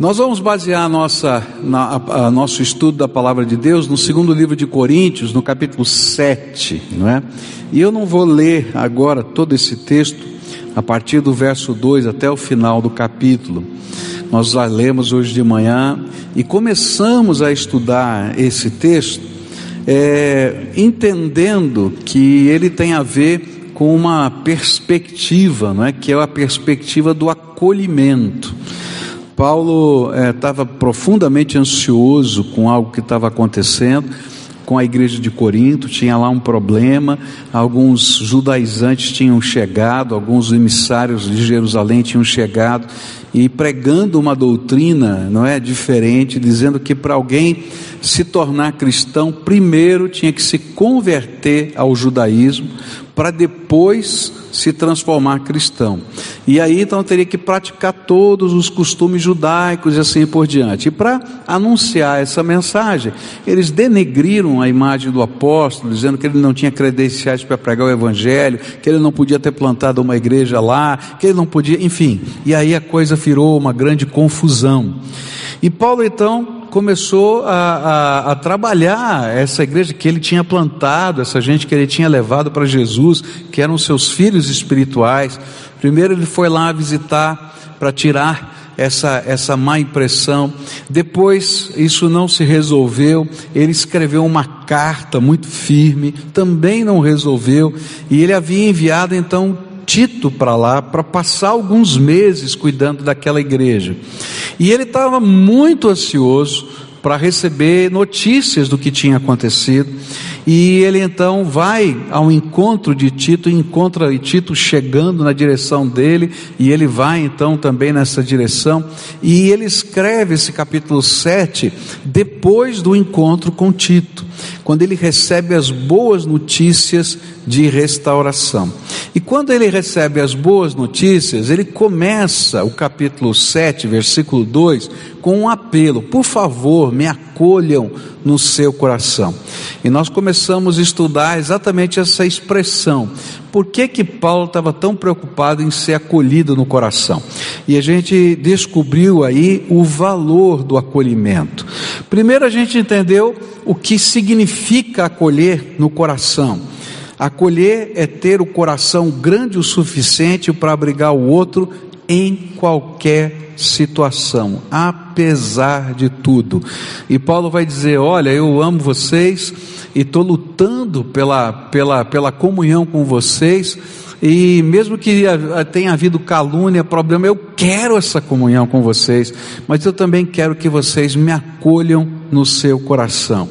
Nós vamos basear nossa, na, a, a nosso estudo da palavra de Deus no segundo livro de Coríntios, no capítulo 7, não é? E eu não vou ler agora todo esse texto, a partir do verso 2 até o final do capítulo. Nós já lemos hoje de manhã e começamos a estudar esse texto, é, entendendo que ele tem a ver com uma perspectiva, não é? que é a perspectiva do acolhimento. Paulo estava eh, profundamente ansioso com algo que estava acontecendo com a igreja de Corinto, tinha lá um problema, alguns judaizantes tinham chegado, alguns emissários de Jerusalém tinham chegado e pregando uma doutrina, não é, diferente, dizendo que para alguém se tornar cristão, primeiro tinha que se converter ao judaísmo, para depois se transformar cristão. E aí então teria que praticar todos os costumes judaicos e assim por diante. E para anunciar essa mensagem, eles denegriram a imagem do apóstolo, dizendo que ele não tinha credenciais para pregar o evangelho, que ele não podia ter plantado uma igreja lá, que ele não podia, enfim. E aí a coisa virou uma grande confusão. E Paulo então começou a, a, a, trabalhar essa igreja que ele tinha plantado, essa gente que ele tinha levado para Jesus, que eram seus filhos espirituais. Primeiro ele foi lá visitar para tirar essa, essa má impressão. Depois isso não se resolveu, ele escreveu uma carta muito firme, também não resolveu, e ele havia enviado então Tito para lá para passar alguns meses cuidando daquela igreja. E ele estava muito ansioso para receber notícias do que tinha acontecido. E ele então vai ao encontro de Tito, encontra Tito chegando na direção dele, e ele vai então também nessa direção, e ele escreve esse capítulo 7 depois do encontro com Tito, quando ele recebe as boas notícias de restauração. E quando ele recebe as boas notícias, ele começa o capítulo 7, versículo 2, com um apelo: por favor, me acolham no seu coração. E nós começamos a estudar exatamente essa expressão. Por que que Paulo estava tão preocupado em ser acolhido no coração? E a gente descobriu aí o valor do acolhimento. Primeiro a gente entendeu o que significa acolher no coração. Acolher é ter o coração grande o suficiente para abrigar o outro em qualquer situação, apesar de tudo. E Paulo vai dizer: Olha, eu amo vocês e estou lutando pela, pela, pela comunhão com vocês. E mesmo que tenha havido calúnia, problema, eu quero essa comunhão com vocês, mas eu também quero que vocês me acolham no seu coração.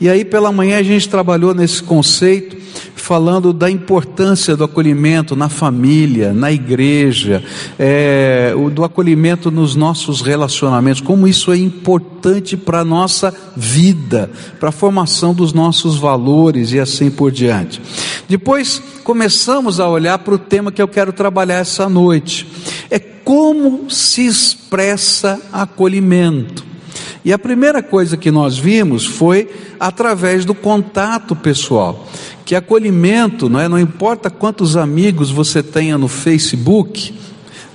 E aí pela manhã a gente trabalhou nesse conceito falando da importância do acolhimento na família, na igreja, é, do acolhimento nos nossos relacionamentos, como isso é importante para a nossa vida, para a formação dos nossos valores e assim por diante. Depois começamos a olhar para o tema que eu quero trabalhar essa noite: é como se expressa acolhimento. E a primeira coisa que nós vimos foi através do contato pessoal que acolhimento, não é? Não importa quantos amigos você tenha no Facebook,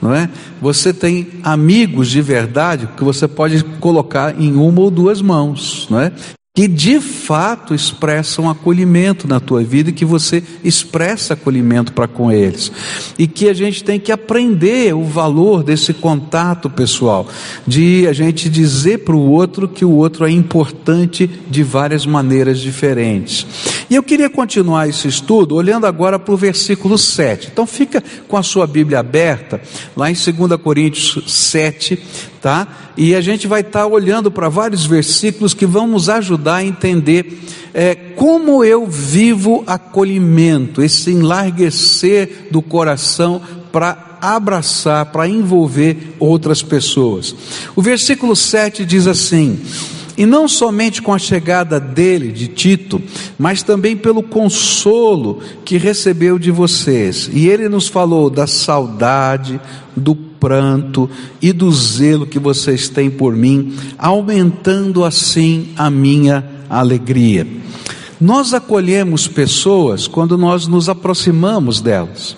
não é? Você tem amigos de verdade que você pode colocar em uma ou duas mãos, não é? Que de fato expressam acolhimento na tua vida e que você expressa acolhimento para com eles. E que a gente tem que aprender o valor desse contato pessoal, de a gente dizer para o outro que o outro é importante de várias maneiras diferentes. E eu queria continuar esse estudo olhando agora para o versículo 7. Então fica com a sua Bíblia aberta, lá em 2 Coríntios 7, tá? E a gente vai estar tá olhando para vários versículos que vão nos ajudar a entender é, como eu vivo acolhimento, esse enlarguecer do coração para abraçar, para envolver outras pessoas. O versículo 7 diz assim: e não somente com a chegada dele, de Tito, mas também pelo consolo que recebeu de vocês. E ele nos falou da saudade, do pranto e do zelo que vocês têm por mim, aumentando assim a minha alegria. Nós acolhemos pessoas quando nós nos aproximamos delas,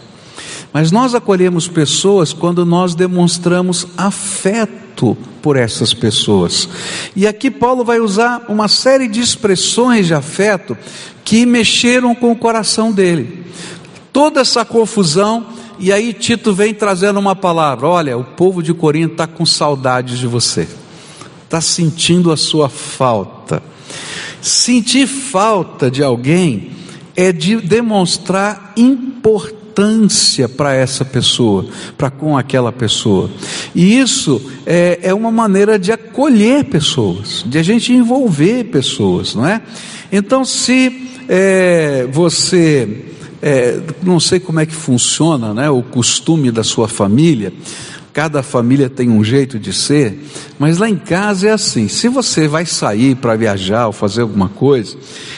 mas nós acolhemos pessoas quando nós demonstramos afeto por essas pessoas. E aqui Paulo vai usar uma série de expressões de afeto que mexeram com o coração dele. Toda essa confusão, e aí Tito vem trazendo uma palavra: olha, o povo de Corinto está com saudades de você, está sentindo a sua falta. Sentir falta de alguém é de demonstrar importância para essa pessoa, para com aquela pessoa. E isso é, é uma maneira de acolher pessoas, de a gente envolver pessoas, não é? Então, se é, você, é, não sei como é que funciona, né, o costume da sua família, Cada família tem um jeito de ser, mas lá em casa é assim: se você vai sair para viajar ou fazer alguma coisa,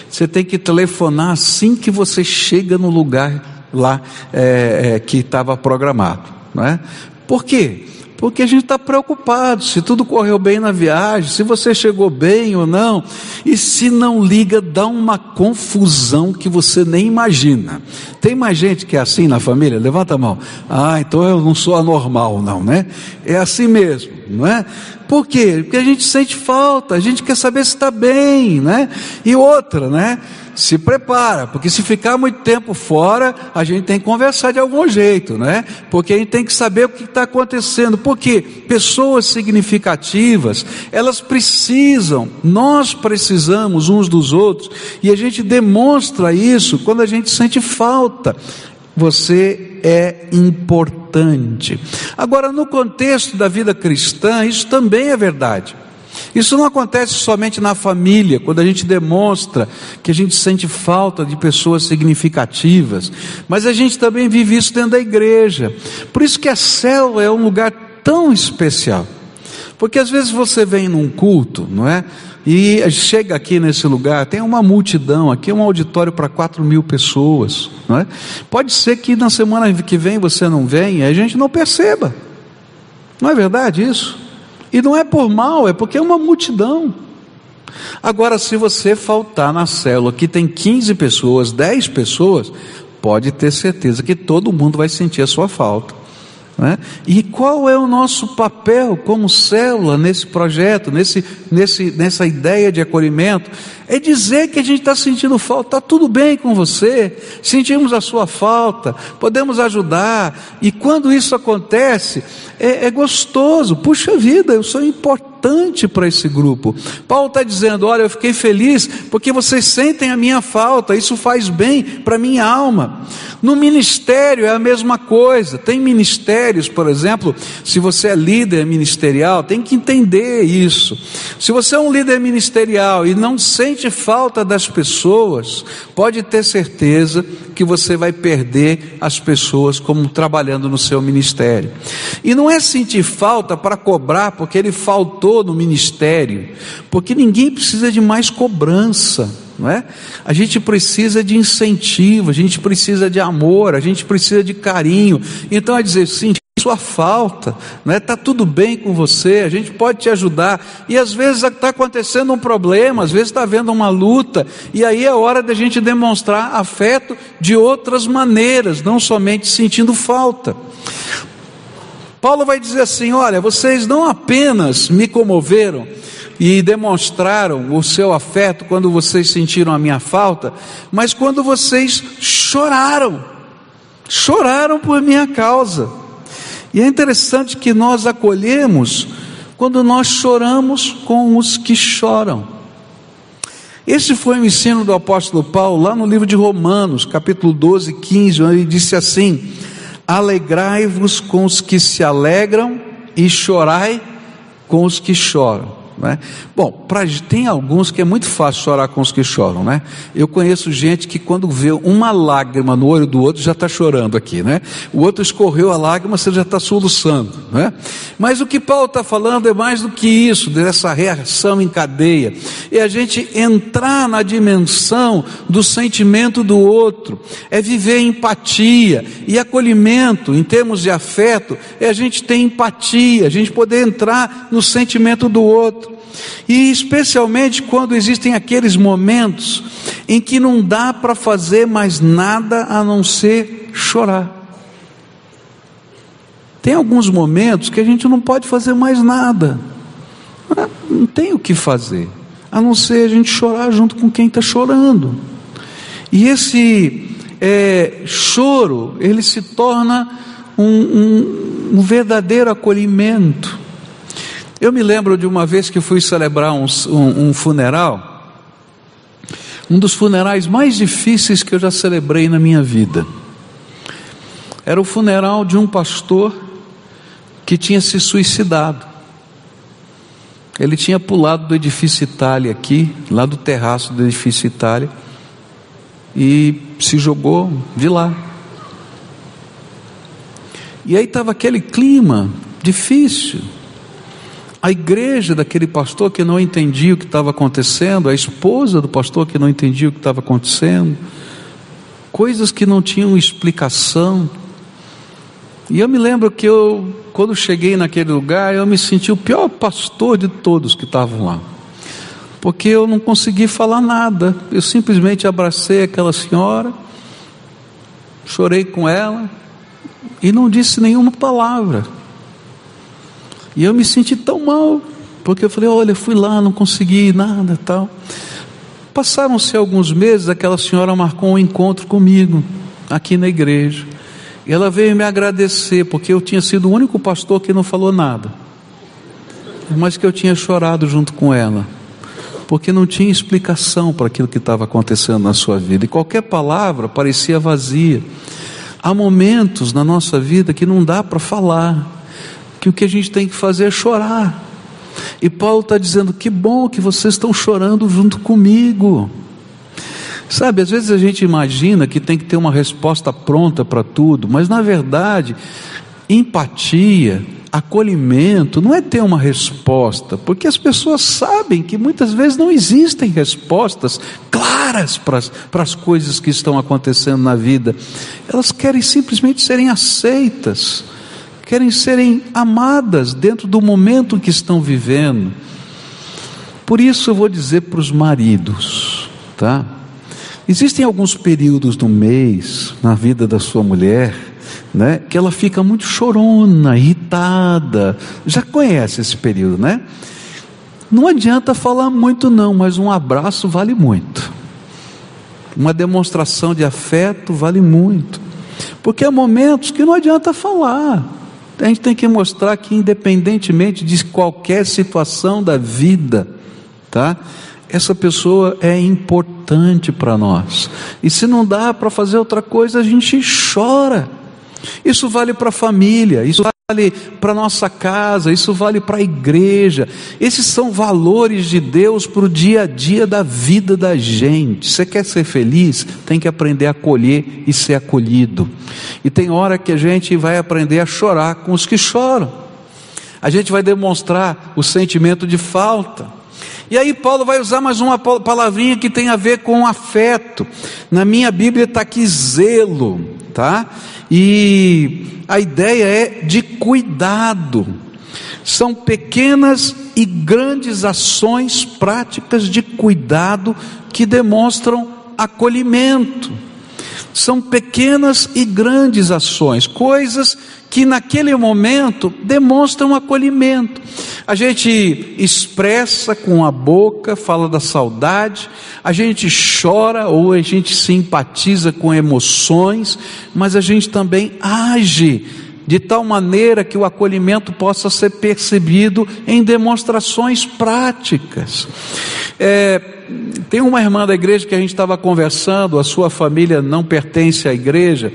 você tem que telefonar assim que você chega no lugar lá é, é, que estava programado, não é? Por quê? Porque a gente está preocupado se tudo correu bem na viagem, se você chegou bem ou não, e se não liga, dá uma confusão que você nem imagina. Tem mais gente que é assim na família? Levanta a mão. Ah, então eu não sou anormal, não, né? É assim mesmo, não é? Por quê? Porque a gente sente falta, a gente quer saber se está bem, né? E outra, né? Se prepara, porque se ficar muito tempo fora, a gente tem que conversar de algum jeito, né? Porque a gente tem que saber o que está acontecendo, porque pessoas significativas, elas precisam, nós precisamos uns dos outros, e a gente demonstra isso quando a gente sente falta. Você é importante. Agora, no contexto da vida cristã, isso também é verdade. Isso não acontece somente na família, quando a gente demonstra que a gente sente falta de pessoas significativas, mas a gente também vive isso dentro da igreja. Por isso que a célula é um lugar tão especial. Porque às vezes você vem num culto, não é? E chega aqui nesse lugar, tem uma multidão, aqui é um auditório para 4 mil pessoas, não é? Pode ser que na semana que vem você não venha a gente não perceba. Não é verdade isso? E não é por mal, é porque é uma multidão. Agora, se você faltar na célula que tem 15 pessoas, 10 pessoas, pode ter certeza que todo mundo vai sentir a sua falta. Né? E qual é o nosso papel como célula nesse projeto, nesse, nesse, nessa ideia de acolhimento? É dizer que a gente está sentindo falta, está tudo bem com você, sentimos a sua falta, podemos ajudar, e quando isso acontece, é, é gostoso, puxa vida, eu sou importante para esse grupo. Paulo está dizendo: olha, eu fiquei feliz porque vocês sentem a minha falta, isso faz bem para a minha alma. No ministério é a mesma coisa, tem ministérios, por exemplo, se você é líder ministerial, tem que entender isso. Se você é um líder ministerial e não sente falta das pessoas, pode ter certeza que você vai perder as pessoas como trabalhando no seu ministério. E não é sentir falta para cobrar porque ele faltou no ministério, porque ninguém precisa de mais cobrança. Não é? A gente precisa de incentivo, a gente precisa de amor, a gente precisa de carinho. Então é dizer, sim, sua falta, né? Tá tudo bem com você, a gente pode te ajudar. E às vezes está acontecendo um problema, às vezes está havendo uma luta, e aí é hora da gente demonstrar afeto de outras maneiras, não somente sentindo falta. Paulo vai dizer assim: olha, vocês não apenas me comoveram e demonstraram o seu afeto quando vocês sentiram a minha falta, mas quando vocês choraram, choraram por minha causa. E é interessante que nós acolhemos quando nós choramos com os que choram. Esse foi o ensino do apóstolo Paulo lá no livro de Romanos, capítulo 12, 15, onde ele disse assim: Alegrai-vos com os que se alegram e chorai com os que choram. Né? Bom, pra, tem alguns que é muito fácil chorar com os que choram, né? Eu conheço gente que quando vê uma lágrima no olho do outro já está chorando aqui, né? O outro escorreu a lágrima, você já está soluçando, né? Mas o que Paulo está falando é mais do que isso, dessa reação em cadeia. É a gente entrar na dimensão do sentimento do outro, é viver empatia e acolhimento em termos de afeto, é a gente ter empatia, a gente poder entrar no sentimento do outro. E especialmente quando existem aqueles momentos em que não dá para fazer mais nada a não ser chorar. Tem alguns momentos que a gente não pode fazer mais nada, não tem o que fazer, a não ser a gente chorar junto com quem está chorando. E esse é, choro, ele se torna um, um, um, verdadeiro acolhimento. Eu me lembro de uma vez que fui celebrar um, um funeral, um dos funerais mais difíceis que eu já celebrei na minha vida. Era o funeral de um pastor que tinha se suicidado. Ele tinha pulado do edifício Itália aqui, lá do terraço do edifício Itália, e se jogou de lá. E aí estava aquele clima difícil. A igreja daquele pastor que não entendia o que estava acontecendo, a esposa do pastor que não entendia o que estava acontecendo, coisas que não tinham explicação. E eu me lembro que eu, quando cheguei naquele lugar, eu me senti o pior pastor de todos que estavam lá. Porque eu não consegui falar nada. Eu simplesmente abracei aquela senhora, chorei com ela e não disse nenhuma palavra. E eu me senti tão mal, porque eu falei: olha, fui lá, não consegui nada tal. Passaram-se alguns meses, aquela senhora marcou um encontro comigo, aqui na igreja. E ela veio me agradecer, porque eu tinha sido o único pastor que não falou nada, mas que eu tinha chorado junto com ela, porque não tinha explicação para aquilo que estava acontecendo na sua vida, e qualquer palavra parecia vazia. Há momentos na nossa vida que não dá para falar, que o que a gente tem que fazer é chorar. E Paulo está dizendo: que bom que vocês estão chorando junto comigo. Sabe, às vezes a gente imagina que tem que ter uma resposta pronta para tudo, mas na verdade, empatia, acolhimento não é ter uma resposta, porque as pessoas sabem que muitas vezes não existem respostas claras para as, coisas que estão acontecendo na vida, elas querem simplesmente serem aceitas querem serem amadas dentro do momento que estão vivendo. Por isso eu vou dizer para os maridos, tá? Existem alguns períodos do mês na vida da sua mulher, né, que ela fica muito chorona, irritada. Já conhece esse período, né? Não adianta falar muito não, mas um abraço vale muito. Uma demonstração de afeto vale muito. Porque há momentos que não adianta falar. A gente tem que mostrar que, independentemente de qualquer situação da vida, tá? Essa pessoa é importante para nós. E se não dá para fazer outra coisa, a gente chora. Isso vale para a família, isso vale para a nossa casa, isso vale para a igreja. Esses são valores de Deus para o dia a dia da vida da gente. Você quer ser feliz? Tem que aprender a acolher e ser acolhido. E tem hora que a gente vai aprender a chorar com os que choram. A gente vai demonstrar o sentimento de falta. E aí Paulo vai usar mais uma palavrinha que tem a ver com afeto. Na minha Bíblia está aqui zelo, tá? E a ideia é de cuidado. São pequenas e grandes ações práticas de cuidado que demonstram acolhimento. São pequenas e grandes ações, coisas que naquele momento demonstram acolhimento. A gente expressa com a boca, fala da saudade, a gente chora ou a gente simpatiza com emoções, mas a gente também age de tal maneira que o acolhimento possa ser percebido em demonstrações práticas. É, tem uma irmã da igreja que a gente estava conversando, a sua família não pertence à igreja,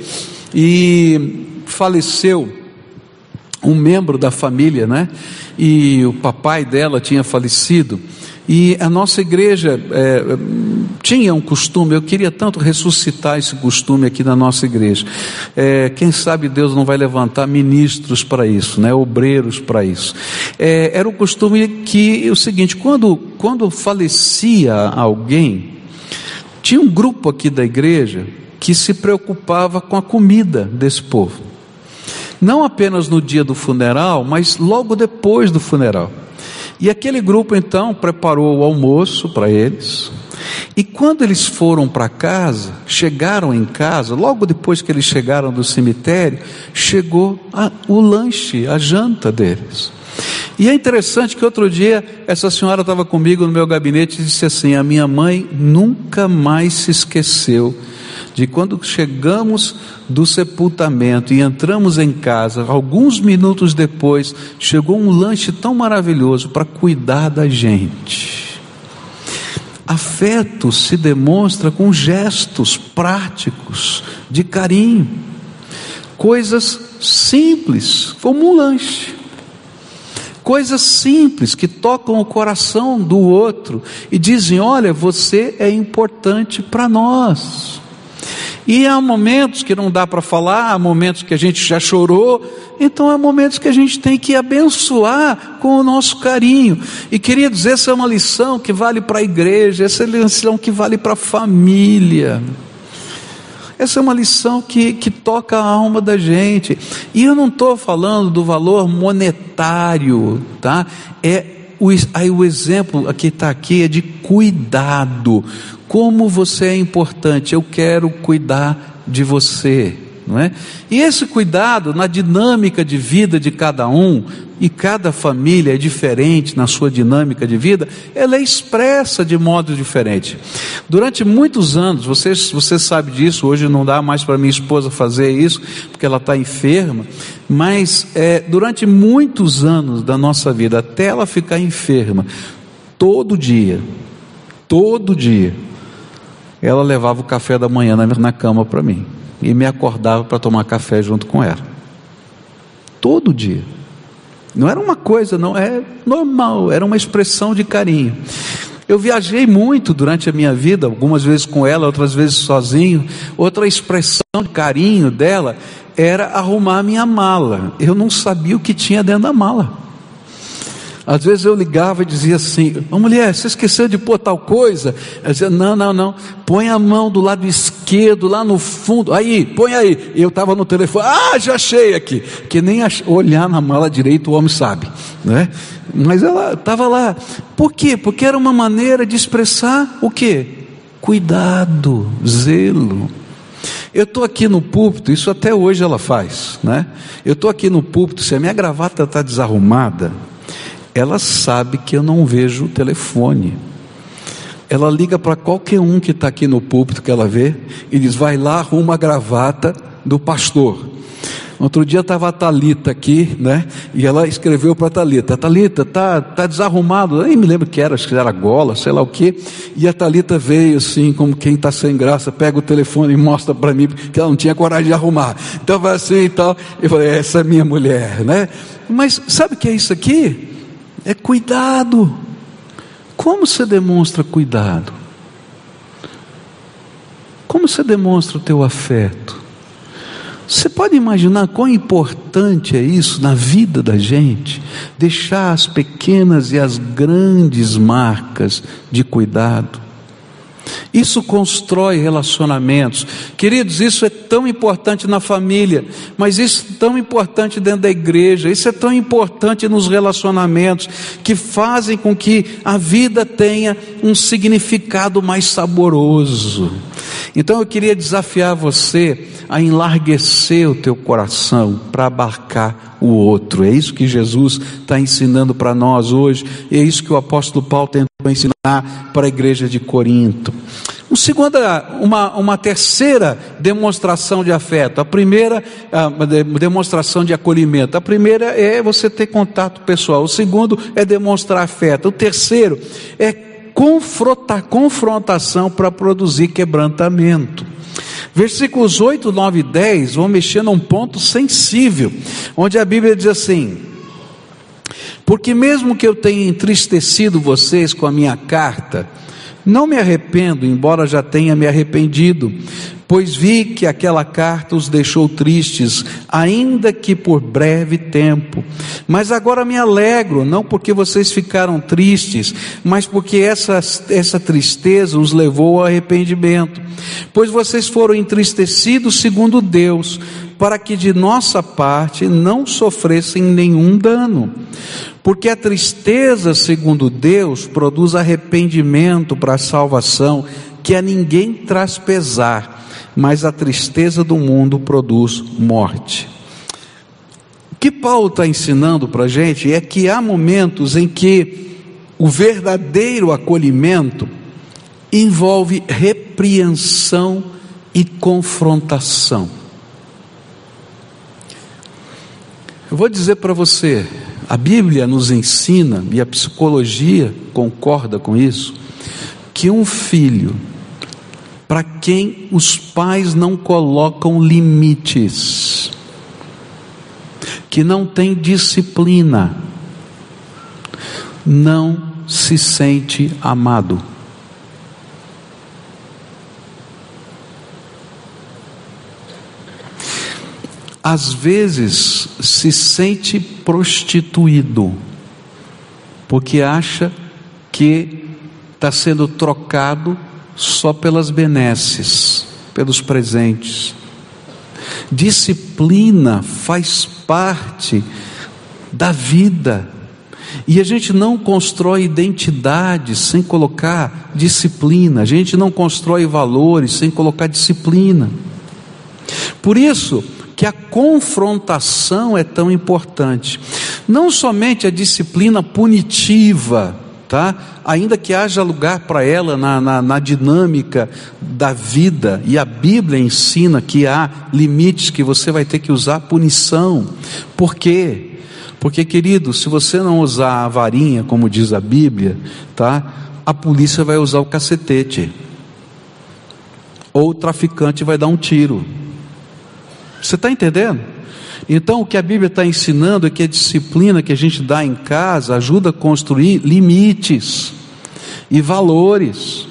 e faleceu um membro da família, né? E o papai dela tinha falecido. E a nossa igreja é, tinha um costume, eu queria tanto ressuscitar esse costume aqui na nossa igreja. É, quem sabe Deus não vai levantar ministros para isso, né, obreiros para isso. É, era o costume que o seguinte: quando, quando falecia alguém, tinha um grupo aqui da igreja que se preocupava com a comida desse povo. Não apenas no dia do funeral, mas logo depois do funeral. E aquele grupo então preparou o almoço para eles. E quando eles foram para casa, chegaram em casa, logo depois que eles chegaram do cemitério, chegou a, o lanche, a janta deles. E é interessante que outro dia essa senhora estava comigo no meu gabinete e disse assim: A minha mãe nunca mais se esqueceu de quando chegamos do sepultamento e entramos em casa, alguns minutos depois, chegou um lanche tão maravilhoso para cuidar da gente. Afeto se demonstra com gestos práticos de carinho, coisas simples, como um lanche. Coisas simples que tocam o coração do outro e dizem: Olha, você é importante para nós. E há momentos que não dá para falar, há momentos que a gente já chorou, então há momentos que a gente tem que abençoar com o nosso carinho. E queria dizer, essa é uma lição que vale para a igreja, essa é uma lição que vale para a família. Essa é uma lição que, que toca a alma da gente. E eu não estou falando do valor monetário, tá? É o, aí o exemplo que está aqui é de cuidado. Como você é importante, eu quero cuidar de você, não é? E esse cuidado na dinâmica de vida de cada um, e cada família é diferente na sua dinâmica de vida, ela é expressa de modo diferente. Durante muitos anos, você, você sabe disso, hoje não dá mais para minha esposa fazer isso, porque ela está enferma, mas é, durante muitos anos da nossa vida, até ela ficar enferma, todo dia, todo dia, ela levava o café da manhã na, na cama para mim e me acordava para tomar café junto com ela. Todo dia. Não era uma coisa, não, é normal, era uma expressão de carinho. Eu viajei muito durante a minha vida, algumas vezes com ela, outras vezes sozinho. Outra expressão de carinho dela era arrumar minha mala. Eu não sabia o que tinha dentro da mala. Às vezes eu ligava e dizia assim: oh, mulher, você esqueceu de pôr tal coisa? Ela dizia: não, não, não, põe a mão do lado esquerdo, lá no fundo, aí, põe aí. Eu estava no telefone, ah, já achei aqui. Que nem olhar na mala direito o homem sabe, né? Mas ela estava lá. Por quê? Porque era uma maneira de expressar o quê? Cuidado, zelo. Eu estou aqui no púlpito, isso até hoje ela faz, né? Eu estou aqui no púlpito, se a minha gravata está desarrumada, ela sabe que eu não vejo o telefone. Ela liga para qualquer um que está aqui no púlpito que ela vê e diz: vai lá, arruma a gravata do pastor. Outro dia estava a Talita aqui, né? E ela escreveu para a Talita: Talita, tá, tá desarrumado. Nem me lembro que era, acho que era gola, sei lá o quê. E a Talita veio assim, como quem está sem graça, pega o telefone e mostra para mim que ela não tinha coragem de arrumar. Então vai assim e tal. Eu falei: essa é minha mulher, né? Mas sabe o que é isso aqui? É cuidado. Como você demonstra cuidado? Como você demonstra o teu afeto? Você pode imaginar quão importante é isso na vida da gente? Deixar as pequenas e as grandes marcas de cuidado. Isso constrói relacionamentos. Queridos, isso é tão importante na família, mas isso é tão importante dentro da igreja, isso é tão importante nos relacionamentos, que fazem com que a vida tenha um significado mais saboroso. Então eu queria desafiar você a enlarguecer o teu coração para abarcar o outro. É isso que Jesus está ensinando para nós hoje, é isso que o apóstolo Paulo tentou ensinar para a igreja de Corinto. Uma segunda, uma, uma terceira demonstração de afeto. A primeira, a demonstração de acolhimento. A primeira é você ter contato pessoal. O segundo é demonstrar afeto. O terceiro é confrontação para produzir quebrantamento. Versículos 8, 9 e 10 vão mexer num ponto sensível, onde a Bíblia diz assim: Porque mesmo que eu tenha entristecido vocês com a minha carta, não me arrependo, embora já tenha me arrependido, pois vi que aquela carta os deixou tristes, ainda que por breve tempo. Mas agora me alegro, não porque vocês ficaram tristes, mas porque essa, essa tristeza os levou ao arrependimento. Pois vocês foram entristecidos segundo Deus, para que de nossa parte não sofressem nenhum dano. Porque a tristeza, segundo Deus, produz arrependimento para a salvação, que a ninguém traz pesar, mas a tristeza do mundo produz morte. O que Paulo está ensinando para a gente é que há momentos em que o verdadeiro acolhimento envolve repreensão e confrontação. Eu vou dizer para você, a Bíblia nos ensina, e a psicologia concorda com isso, que um filho para quem os pais não colocam limites, que não tem disciplina, não se sente amado. Às vezes se sente prostituído, porque acha que está sendo trocado só pelas benesses, pelos presentes. Disciplina faz parte da vida. E a gente não constrói identidade sem colocar disciplina, a gente não constrói valores sem colocar disciplina. Por isso, que a confrontação é tão importante. Não somente a disciplina punitiva, tá? ainda que haja lugar para ela na, na, na, dinâmica da vida, e a Bíblia ensina que há limites que você vai ter que usar punição. Por quê? Porque, querido, se você não usar a varinha, como diz a Bíblia, tá? a polícia vai usar o cacetete, ou o traficante vai dar um tiro. Você está entendendo? Então, o que a Bíblia está ensinando é que a disciplina que a gente dá em casa ajuda a construir limites e valores.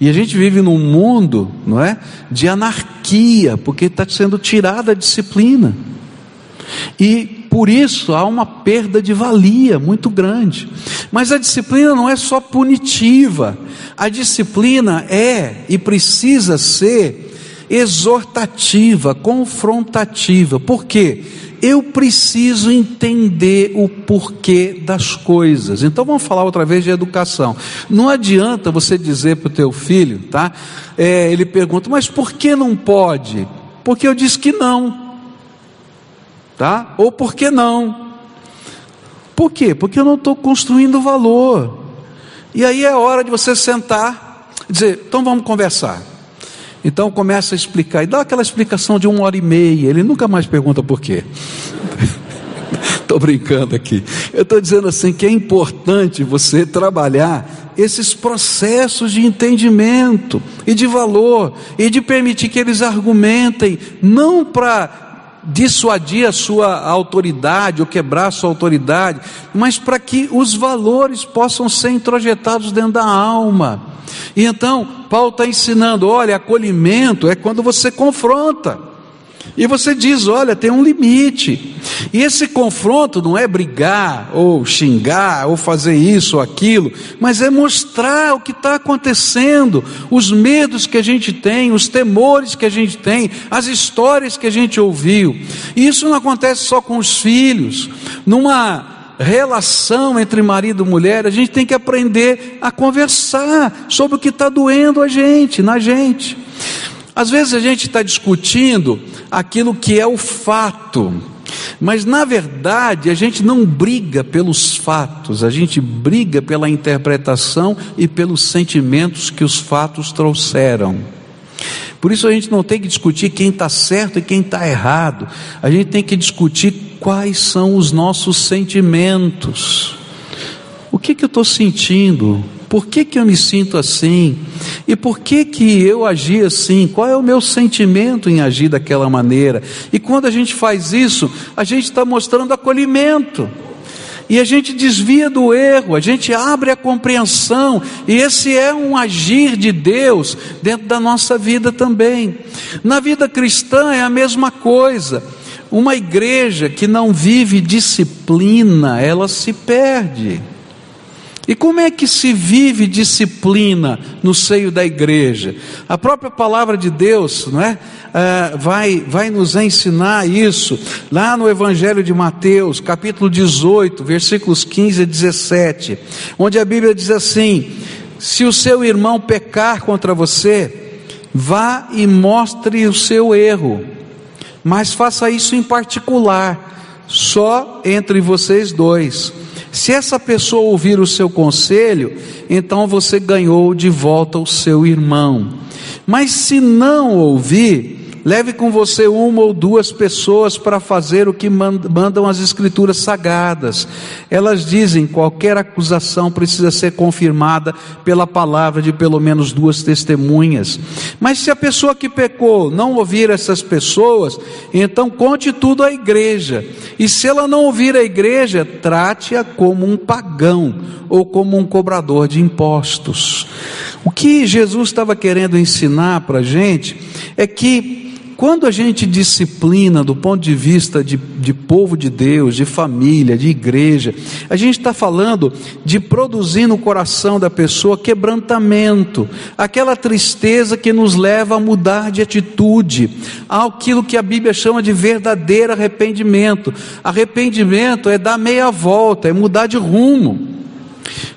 E a gente vive num mundo, não é, de anarquia, porque está sendo tirada a disciplina. E por isso há uma perda de valia muito grande. Mas a disciplina não é só punitiva. A disciplina é e precisa ser exortativa, confrontativa. Por quê? Eu preciso entender o porquê das coisas. Então vamos falar outra vez de educação. Não adianta você dizer para o teu filho, tá? É, ele pergunta, mas por que não pode? Porque eu disse que não, tá? Ou por que não? Por quê? Porque eu não estou construindo valor. E aí é hora de você sentar, dizer, então vamos conversar. Então começa a explicar, e dá aquela explicação de uma hora e meia, ele nunca mais pergunta por quê. Estou brincando aqui. Eu estou dizendo assim que é importante você trabalhar esses processos de entendimento e de valor, e de permitir que eles argumentem, não para dissuadir a sua autoridade ou quebrar a sua autoridade, mas para que os valores possam ser introjetados dentro da alma. E então, Paulo está ensinando: olha, acolhimento é quando você confronta. E você diz: olha, tem um limite. E esse confronto não é brigar, ou xingar, ou fazer isso ou aquilo, mas é mostrar o que está acontecendo, os medos que a gente tem, os temores que a gente tem, as histórias que a gente ouviu. E isso não acontece só com os filhos. Numa relação entre marido e mulher, a gente tem que aprender a conversar sobre o que está doendo a gente, na gente. Às vezes a gente está discutindo aquilo que é o fato, mas na verdade a gente não briga pelos fatos, a gente briga pela interpretação e pelos sentimentos que os fatos trouxeram. Por isso a gente não tem que discutir quem está certo e quem está errado, a gente tem que discutir quais são os nossos sentimentos. O que, que eu estou sentindo? Por que, que eu me sinto assim? E por que, que eu agi assim? Qual é o meu sentimento em agir daquela maneira? E quando a gente faz isso, a gente está mostrando acolhimento e a gente desvia do erro, a gente abre a compreensão, e esse é um agir de Deus dentro da nossa vida também. Na vida cristã é a mesma coisa. Uma igreja que não vive disciplina, ela se perde. E como é que se vive disciplina no seio da igreja? A própria palavra de Deus, não é? Uh, vai, vai nos ensinar isso lá no Evangelho de Mateus, capítulo 18, versículos 15 a 17, onde a Bíblia diz assim: Se o seu irmão pecar contra você, vá e mostre o seu erro, mas faça isso em particular, só entre vocês dois se essa pessoa ouvir o seu conselho, então você ganhou de volta o seu irmão. Mas se não ouvir, Leve com você uma ou duas pessoas para fazer o que mandam as escrituras sagradas. Elas dizem: qualquer acusação precisa ser confirmada pela palavra de pelo menos duas testemunhas. Mas se a pessoa que pecou não ouvir essas pessoas, então conte tudo à igreja. E se ela não ouvir a igreja, trate-a como um pagão ou como um cobrador de impostos. O que Jesus estava querendo ensinar para a gente é que quando a gente disciplina do ponto de vista de, de povo de Deus, de família, de igreja, a gente está falando de produzir no coração da pessoa quebrantamento, aquela tristeza que nos leva a mudar de atitude, aquilo que a Bíblia chama de verdadeiro arrependimento. Arrependimento é dar meia volta, é mudar de rumo.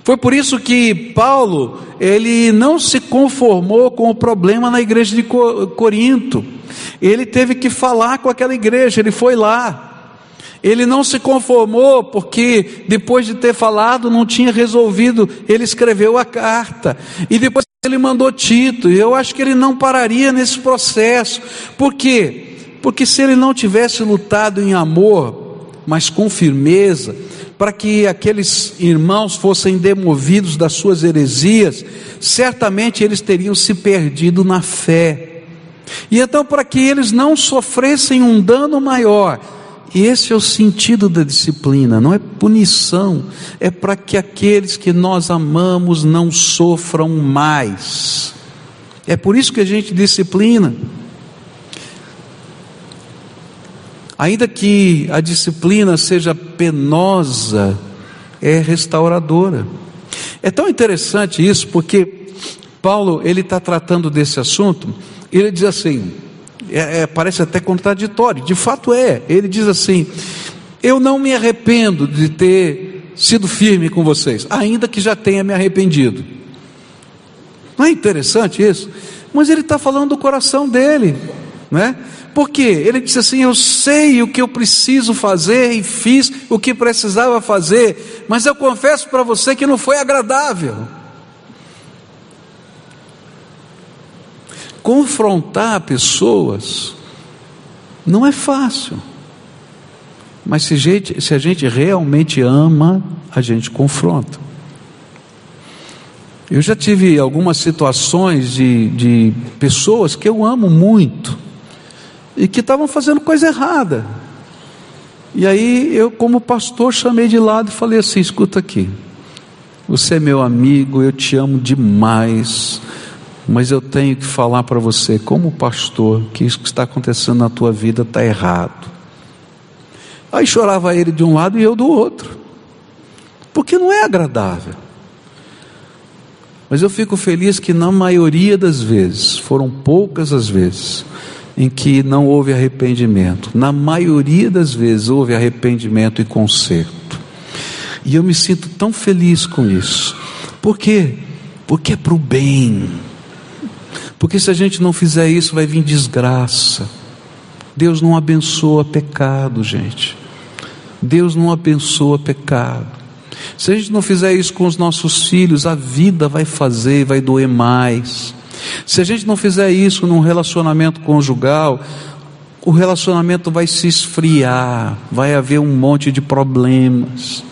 Foi por isso que Paulo, ele não se conformou com o problema na igreja de Corinto. Ele teve que falar com aquela igreja, ele foi lá. Ele não se conformou porque depois de ter falado não tinha resolvido, ele escreveu a carta. E depois ele mandou Tito, eu acho que ele não pararia nesse processo. Por quê? Porque se ele não tivesse lutado em amor, mas com firmeza, para que aqueles irmãos fossem demovidos das suas heresias, certamente eles teriam se perdido na fé. E então, para que eles não sofressem um dano maior, esse é o sentido da disciplina, não é punição, é para que aqueles que nós amamos não sofram mais. É por isso que a gente disciplina. Ainda que a disciplina seja penosa, é restauradora. É tão interessante isso, porque Paulo ele está tratando desse assunto ele diz assim, é, é, parece até contraditório, de fato é. Ele diz assim: Eu não me arrependo de ter sido firme com vocês, ainda que já tenha me arrependido. Não é interessante isso? Mas ele está falando do coração dele, né? Porque ele disse assim: Eu sei o que eu preciso fazer e fiz o que precisava fazer, mas eu confesso para você que não foi agradável. confrontar pessoas não é fácil. Mas se a, gente, se a gente realmente ama, a gente confronta. Eu já tive algumas situações de, de pessoas que eu amo muito e que estavam fazendo coisa errada. E aí eu, como pastor, chamei de lado e falei assim: escuta aqui, você é meu amigo, eu te amo demais mas eu tenho que falar para você, como pastor, que isso que está acontecendo na tua vida está errado. Aí chorava ele de um lado e eu do outro, porque não é agradável. Mas eu fico feliz que na maioria das vezes, foram poucas as vezes, em que não houve arrependimento. Na maioria das vezes houve arrependimento e conserto. E eu me sinto tão feliz com isso. Por quê? Porque é para o bem porque se a gente não fizer isso, vai vir desgraça. Deus não abençoa pecado, gente. Deus não abençoa pecado. Se a gente não fizer isso com os nossos filhos, a vida vai fazer, vai doer mais. Se a gente não fizer isso num relacionamento conjugal, o relacionamento vai se esfriar, vai haver um monte de problemas.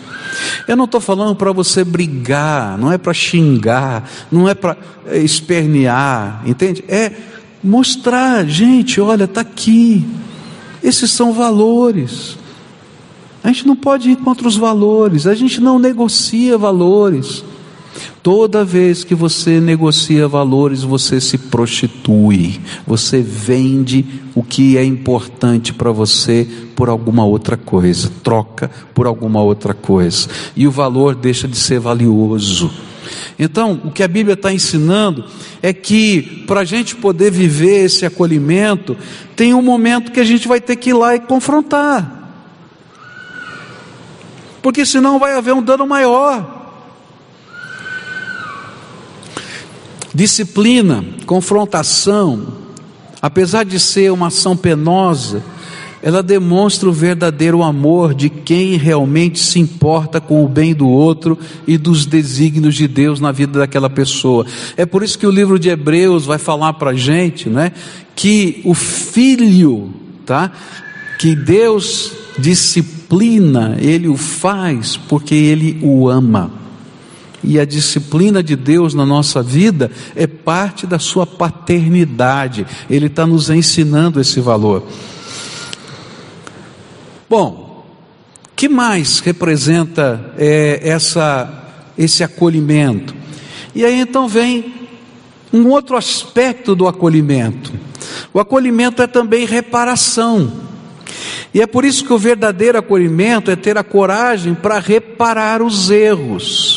Eu não estou falando para você brigar, não é para xingar, não é para eh, espernear, entende? É mostrar, gente, olha, está aqui. Esses são valores. A gente não pode ir contra os valores, a gente não negocia valores. Toda vez que você negocia valores, você se prostitui, você vende o que é importante para você por alguma outra coisa, troca por alguma outra coisa, e o valor deixa de ser valioso. Então, o que a Bíblia está ensinando é que para a gente poder viver esse acolhimento, tem um momento que a gente vai ter que ir lá e confrontar porque senão vai haver um dano maior. Disciplina, confrontação, apesar de ser uma ação penosa, ela demonstra o verdadeiro amor de quem realmente se importa com o bem do outro e dos desígnios de Deus na vida daquela pessoa. É por isso que o livro de Hebreus vai falar para a gente, né, que o filho, tá, que Deus disciplina, ele o faz porque ele o ama. E a disciplina de Deus na nossa vida é parte da sua paternidade. Ele está nos ensinando esse valor. Bom, que mais representa é, essa, esse acolhimento? E aí então vem um outro aspecto do acolhimento. O acolhimento é também reparação. E é por isso que o verdadeiro acolhimento é ter a coragem para reparar os erros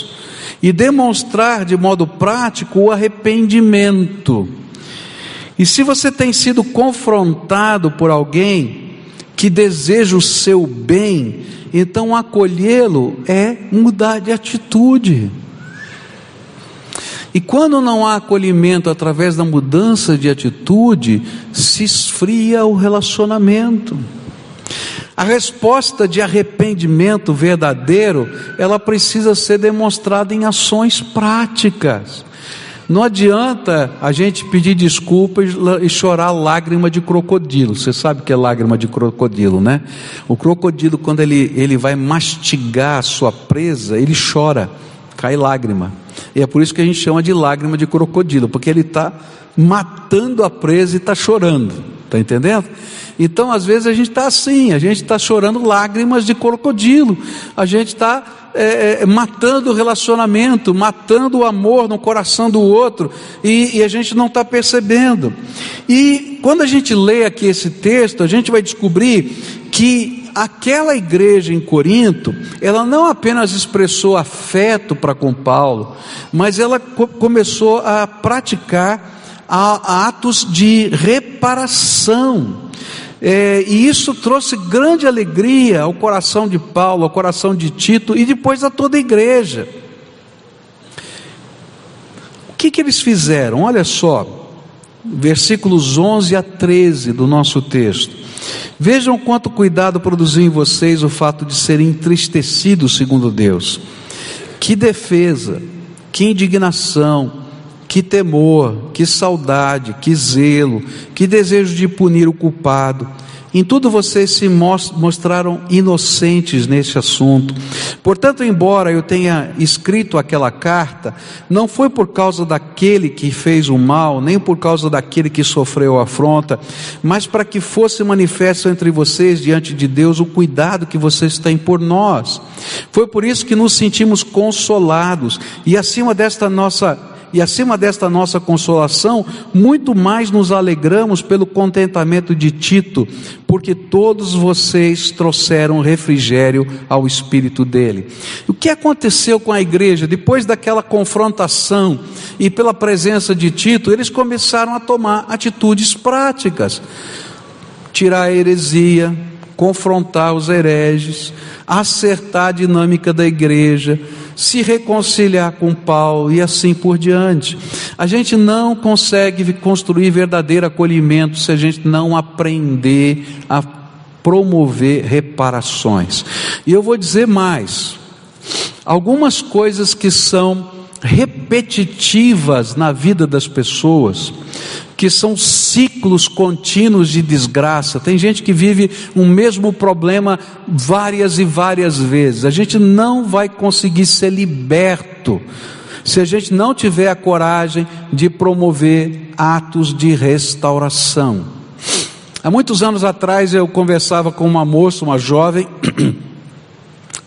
e demonstrar de modo prático o arrependimento. E se você tem sido confrontado por alguém que deseja o seu bem, então acolhê-lo é mudar de atitude. E quando não há acolhimento através da mudança de atitude, se esfria o relacionamento. A resposta de arrependimento verdadeiro, ela precisa ser demonstrada em ações práticas. Não adianta a gente pedir desculpa e chorar lágrima de crocodilo. Você sabe o que é lágrima de crocodilo, né? O crocodilo, quando ele, ele vai mastigar a sua presa, ele chora, cai lágrima. E é por isso que a gente chama de lágrima de crocodilo, porque ele está matando a presa e está chorando. Está entendendo? Então, às vezes, a gente está assim, a gente está chorando lágrimas de crocodilo, a gente está é, é, matando o relacionamento, matando o amor no coração do outro, e, e a gente não está percebendo. E quando a gente lê aqui esse texto, a gente vai descobrir que aquela igreja em Corinto, ela não apenas expressou afeto para com Paulo, mas ela co começou a praticar a, atos de reparação. É, e isso trouxe grande alegria ao coração de Paulo, ao coração de Tito e depois a toda a igreja. O que, que eles fizeram? Olha só, versículos 11 a 13 do nosso texto. Vejam quanto cuidado produziu em vocês o fato de serem entristecidos segundo Deus. Que defesa, que indignação, que temor, que saudade, que zelo, que desejo de punir o culpado. Em tudo vocês se mostraram inocentes nesse assunto. Portanto, embora eu tenha escrito aquela carta, não foi por causa daquele que fez o mal, nem por causa daquele que sofreu a afronta, mas para que fosse manifesto entre vocês, diante de Deus, o cuidado que vocês têm por nós. Foi por isso que nos sentimos consolados e acima desta nossa e acima desta nossa consolação, muito mais nos alegramos pelo contentamento de Tito, porque todos vocês trouxeram refrigério ao espírito dele. O que aconteceu com a igreja depois daquela confrontação e pela presença de Tito? Eles começaram a tomar atitudes práticas, tirar a heresia, confrontar os hereges, acertar a dinâmica da igreja, se reconciliar com Paulo e assim por diante. A gente não consegue construir verdadeiro acolhimento se a gente não aprender a promover reparações. E eu vou dizer mais: algumas coisas que são repetitivas na vida das pessoas, que são ciclos contínuos de desgraça. Tem gente que vive um mesmo problema várias e várias vezes. A gente não vai conseguir ser liberto se a gente não tiver a coragem de promover atos de restauração. Há muitos anos atrás eu conversava com uma moça, uma jovem,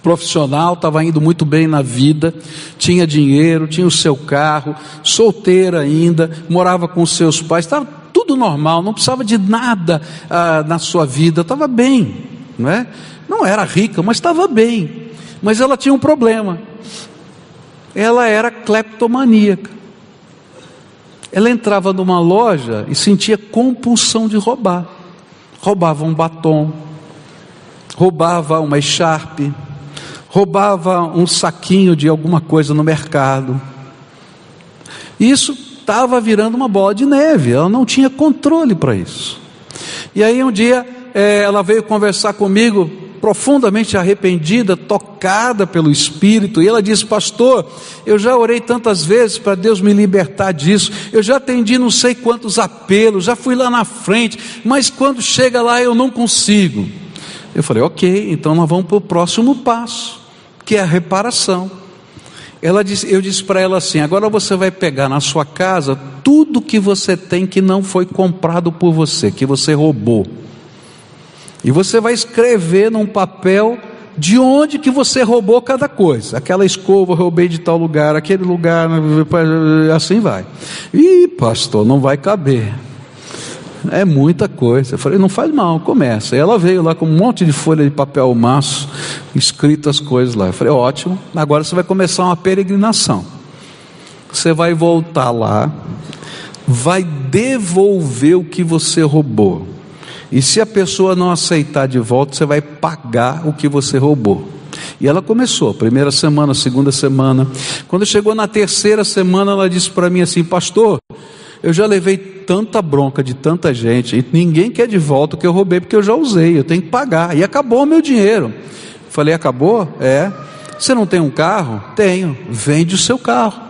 profissional, estava indo muito bem na vida, tinha dinheiro, tinha o seu carro, solteira ainda, morava com seus pais, estava tudo normal, não precisava de nada ah, na sua vida, estava bem, não é? Não era rica, mas estava bem. Mas ela tinha um problema. Ela era cleptomaníaca. Ela entrava numa loja e sentia compulsão de roubar. Roubava um batom, roubava uma echarpe, roubava um saquinho de alguma coisa no mercado. Isso estava virando uma bola de neve, ela não tinha controle para isso. E aí um dia é, ela veio conversar comigo, profundamente arrependida, tocada pelo Espírito, e ela disse: Pastor, eu já orei tantas vezes para Deus me libertar disso, eu já atendi não sei quantos apelos, já fui lá na frente, mas quando chega lá eu não consigo. Eu falei: Ok, então nós vamos para o próximo passo que é a reparação. Ela disse, eu disse para ela assim: agora você vai pegar na sua casa tudo que você tem que não foi comprado por você, que você roubou. E você vai escrever num papel de onde que você roubou cada coisa. Aquela escova eu roubei de tal lugar, aquele lugar, assim vai. E pastor, não vai caber. É muita coisa. Eu falei, não faz mal, começa. E ela veio lá com um monte de folha de papel maço, escritas coisas lá. Eu falei, ótimo, agora você vai começar uma peregrinação. Você vai voltar lá, vai devolver o que você roubou. E se a pessoa não aceitar de volta, você vai pagar o que você roubou. E ela começou, primeira semana, segunda semana. Quando chegou na terceira semana, ela disse para mim assim: Pastor, eu já levei tanta bronca de tanta gente, e ninguém quer de volta o que eu roubei, porque eu já usei, eu tenho que pagar, e acabou o meu dinheiro. Falei, acabou? É. Você não tem um carro? Tenho. Vende o seu carro.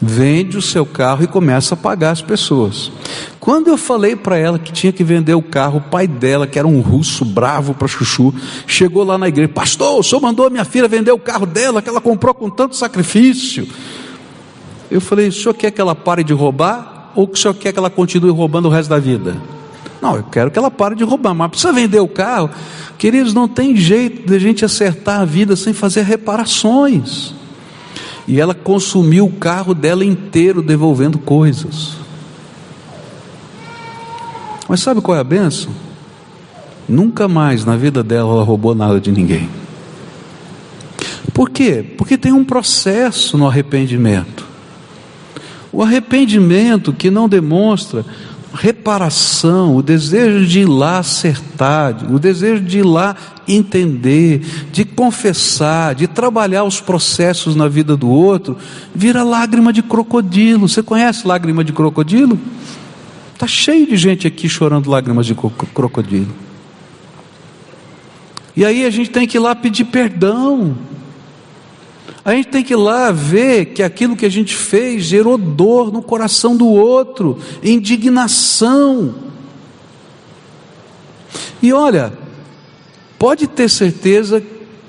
Vende o seu carro e começa a pagar as pessoas. Quando eu falei para ela que tinha que vender o carro, o pai dela, que era um russo bravo para chuchu, chegou lá na igreja: Pastor, o senhor mandou a minha filha vender o carro dela, que ela comprou com tanto sacrifício. Eu falei: o senhor quer que ela pare de roubar? Ou o senhor quer que ela continue roubando o resto da vida? Não, eu quero que ela pare de roubar, mas precisa vender o carro. Queridos, não tem jeito de a gente acertar a vida sem fazer reparações. E ela consumiu o carro dela inteiro devolvendo coisas. Mas sabe qual é a benção? Nunca mais na vida dela ela roubou nada de ninguém. Por quê? Porque tem um processo no arrependimento. O arrependimento que não demonstra reparação, o desejo de ir lá acertar, o desejo de ir lá entender, de confessar, de trabalhar os processos na vida do outro, vira lágrima de crocodilo. Você conhece lágrima de crocodilo? Está cheio de gente aqui chorando lágrimas de crocodilo. E aí a gente tem que ir lá pedir perdão. A gente tem que ir lá ver que aquilo que a gente fez gerou dor no coração do outro, indignação. E olha, pode ter certeza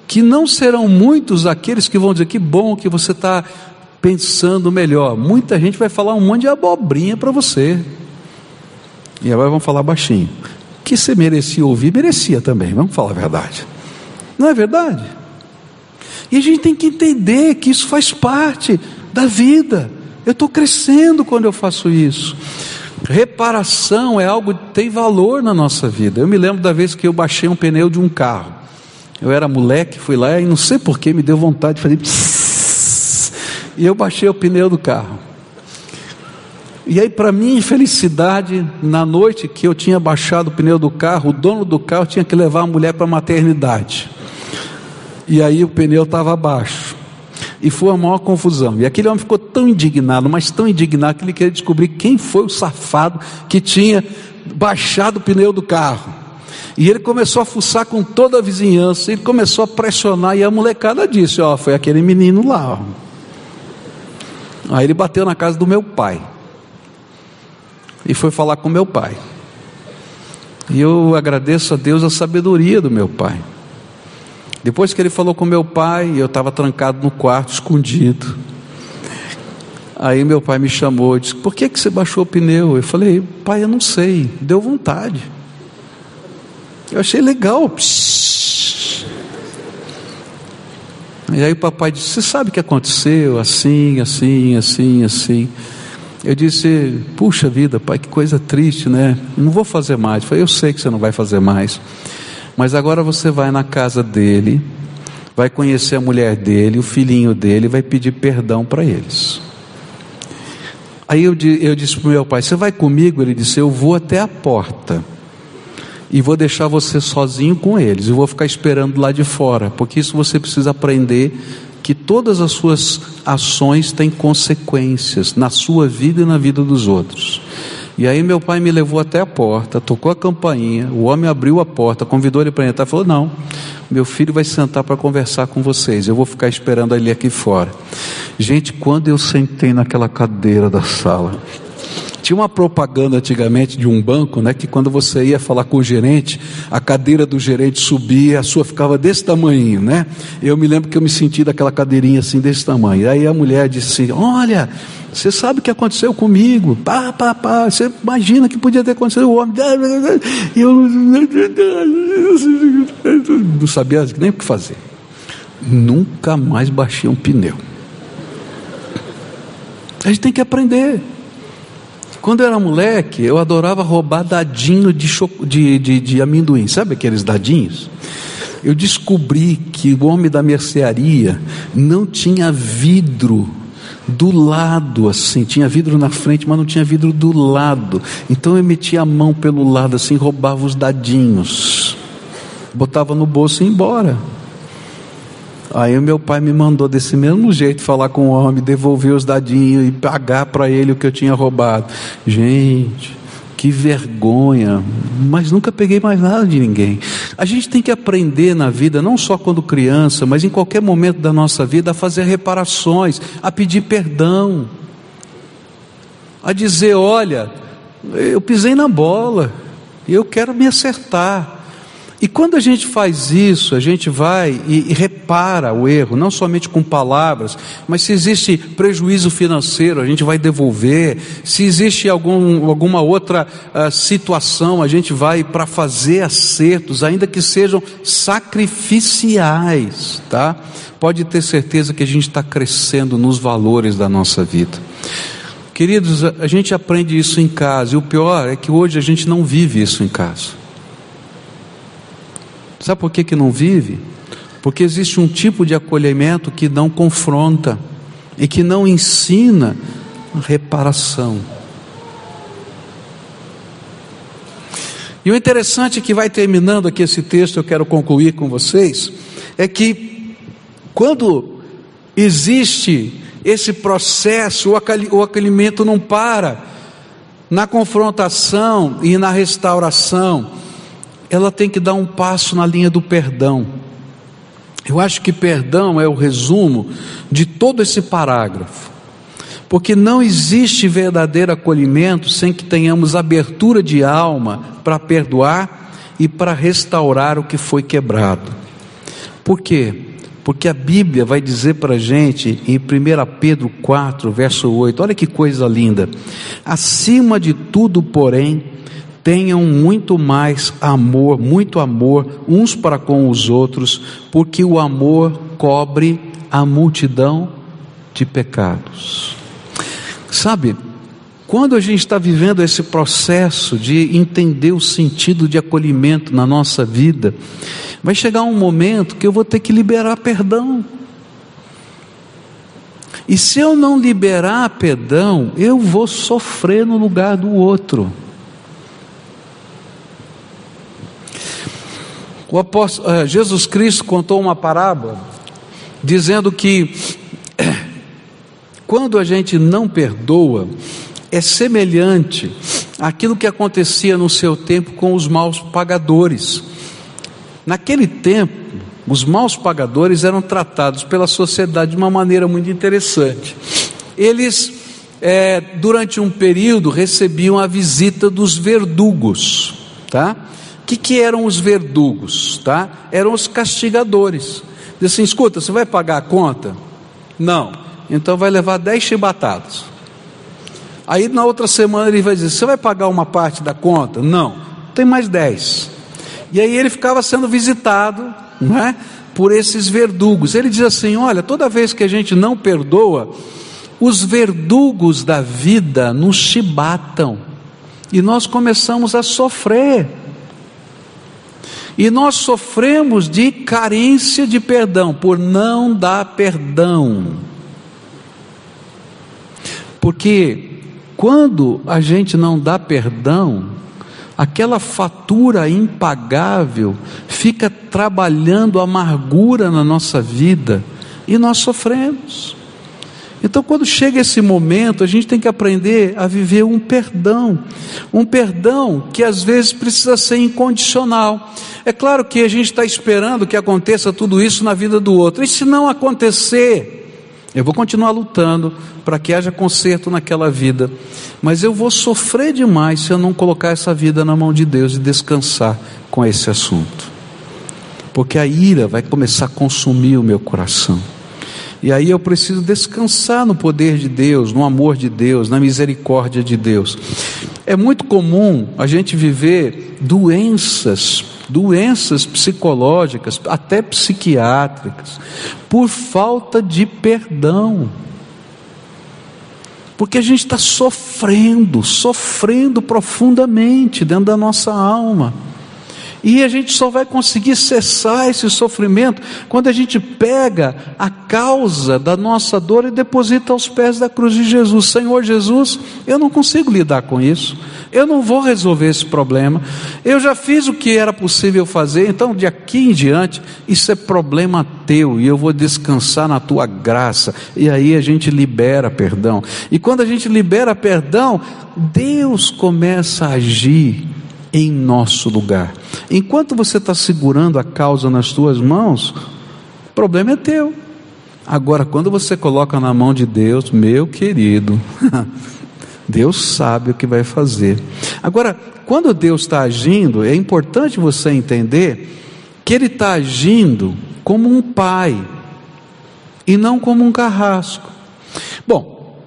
que não serão muitos aqueles que vão dizer que bom que você está pensando melhor. Muita gente vai falar um monte de abobrinha para você. E agora vão falar baixinho. Que você merecia ouvir, merecia também, vamos falar a verdade. Não é verdade? E a gente tem que entender que isso faz parte da vida. Eu estou crescendo quando eu faço isso. Reparação é algo que tem valor na nossa vida. Eu me lembro da vez que eu baixei um pneu de um carro. Eu era moleque, fui lá e não sei porquê me deu vontade de fazer. Psss, e eu baixei o pneu do carro. E aí, para minha infelicidade, na noite que eu tinha baixado o pneu do carro, o dono do carro tinha que levar a mulher para a maternidade. E aí o pneu estava abaixo. E foi a maior confusão. E aquele homem ficou tão indignado, mas tão indignado, que ele queria descobrir quem foi o safado que tinha baixado o pneu do carro. E ele começou a fuçar com toda a vizinhança, ele começou a pressionar, e a molecada disse: Ó, foi aquele menino lá. Aí ele bateu na casa do meu pai. E foi falar com meu pai. E eu agradeço a Deus a sabedoria do meu pai. Depois que ele falou com meu pai, eu estava trancado no quarto, escondido. Aí meu pai me chamou e disse: Por que, que você baixou o pneu? Eu falei: Pai, eu não sei, deu vontade. Eu achei legal. Psh. E aí o papai disse: Você sabe o que aconteceu? Assim, assim, assim, assim. Eu disse: Puxa vida, pai, que coisa triste, né? Não vou fazer mais. Eu falei: Eu sei que você não vai fazer mais. Mas agora você vai na casa dele, vai conhecer a mulher dele, o filhinho dele, vai pedir perdão para eles. Aí eu, eu disse para o meu pai: Você vai comigo? Ele disse: Eu vou até a porta e vou deixar você sozinho com eles, e vou ficar esperando lá de fora, porque isso você precisa aprender que todas as suas ações têm consequências na sua vida e na vida dos outros. E aí meu pai me levou até a porta, tocou a campainha, o homem abriu a porta, convidou ele para entrar, falou: "Não, meu filho vai sentar para conversar com vocês. Eu vou ficar esperando ele aqui fora". Gente, quando eu sentei naquela cadeira da sala, tinha uma propaganda antigamente de um banco, né, que quando você ia falar com o gerente, a cadeira do gerente subia, a sua ficava desse tamanho, né? Eu me lembro que eu me senti daquela cadeirinha assim desse tamanho. Aí a mulher disse "Olha, você sabe o que aconteceu comigo? Pá, pá, pá. Você imagina que podia ter acontecido o homem. Eu não sabia nem o que fazer. Nunca mais baixei um pneu. A gente tem que aprender. Quando eu era moleque, eu adorava roubar dadinho de, de, de, de amendoim, sabe aqueles dadinhos? Eu descobri que o homem da mercearia não tinha vidro do lado, assim, tinha vidro na frente, mas não tinha vidro do lado. Então eu metia a mão pelo lado, assim, roubava os dadinhos, botava no bolso e ia embora. Aí o meu pai me mandou desse mesmo jeito falar com o homem, devolver os dadinhos e pagar para ele o que eu tinha roubado. Gente, que vergonha, mas nunca peguei mais nada de ninguém. A gente tem que aprender na vida, não só quando criança, mas em qualquer momento da nossa vida, a fazer reparações, a pedir perdão, a dizer: olha, eu pisei na bola, eu quero me acertar. E quando a gente faz isso, a gente vai e, e, repara o erro, não somente com palavras, mas se existe prejuízo financeiro, a gente vai devolver. Se existe algum, alguma outra uh, situação, a gente vai para fazer acertos, ainda que sejam sacrificiais, tá? Pode ter certeza que a gente está crescendo nos valores da nossa vida. Queridos, a gente aprende isso em casa, e o pior é que hoje a gente não vive isso em casa. Sabe por que, que não vive? Porque existe um tipo de acolhimento que não confronta e que não ensina reparação. E o interessante que vai terminando aqui esse texto, eu quero concluir com vocês, é que quando existe esse processo, o acolhimento não para na confrontação e na restauração ela tem que dar um passo na linha do perdão. Eu acho que perdão é o resumo de todo esse parágrafo. Porque não existe verdadeiro acolhimento sem que tenhamos abertura de alma para perdoar e para restaurar o que foi quebrado. Por quê? Porque a Bíblia vai dizer para a gente em 1 Pedro 4, verso 8, olha que coisa linda. Acima de tudo, porém, tenham muito mais amor, muito amor uns para com os outros, porque o amor cobre a multidão de pecados. Sabe, quando a gente está vivendo esse processo de entender o sentido de acolhimento na nossa vida, vai chegar um momento que eu vou ter que liberar perdão. E se eu não liberar perdão, eu vou sofrer no lugar do outro. Apóstolo, uh, Jesus Cristo contou uma parábola dizendo que quando a gente não perdoa, é semelhante àquilo que acontecia no seu tempo com os maus pagadores. Naquele tempo, os maus pagadores eram tratados pela sociedade de uma maneira muito interessante. Eles, é, durante um período, recebiam a visita dos verdugos, tá? Que, que eram os verdugos? Tá? Eram os castigadores. Diz assim: escuta, você vai pagar a conta? Não. Então vai levar dez chibatadas. Aí na outra semana ele vai dizer: Você vai pagar uma parte da conta? Não. Tem mais dez. E aí ele ficava sendo visitado, não é? por esses verdugos. Ele diz assim: olha, toda vez que a gente não perdoa, os verdugos da vida nos chibatam e nós começamos a sofrer. E nós sofremos de carência de perdão, por não dar perdão. Porque quando a gente não dá perdão, aquela fatura impagável fica trabalhando amargura na nossa vida e nós sofremos. Então, quando chega esse momento, a gente tem que aprender a viver um perdão, um perdão que às vezes precisa ser incondicional. É claro que a gente está esperando que aconteça tudo isso na vida do outro, e se não acontecer, eu vou continuar lutando para que haja conserto naquela vida, mas eu vou sofrer demais se eu não colocar essa vida na mão de Deus e descansar com esse assunto, porque a ira vai começar a consumir o meu coração. E aí eu preciso descansar no poder de Deus, no amor de Deus, na misericórdia de Deus. É muito comum a gente viver doenças, doenças psicológicas, até psiquiátricas, por falta de perdão. Porque a gente está sofrendo, sofrendo profundamente dentro da nossa alma. E a gente só vai conseguir cessar esse sofrimento quando a gente pega a causa da nossa dor e deposita aos pés da cruz de Jesus. Senhor Jesus, eu não consigo lidar com isso. Eu não vou resolver esse problema. Eu já fiz o que era possível fazer, então de aqui em diante, isso é problema teu e eu vou descansar na tua graça. E aí a gente libera perdão. E quando a gente libera perdão, Deus começa a agir em nosso lugar. Enquanto você está segurando a causa nas tuas mãos, o problema é teu. Agora, quando você coloca na mão de Deus, meu querido, Deus sabe o que vai fazer. Agora, quando Deus está agindo, é importante você entender que Ele está agindo como um pai e não como um carrasco. Bom,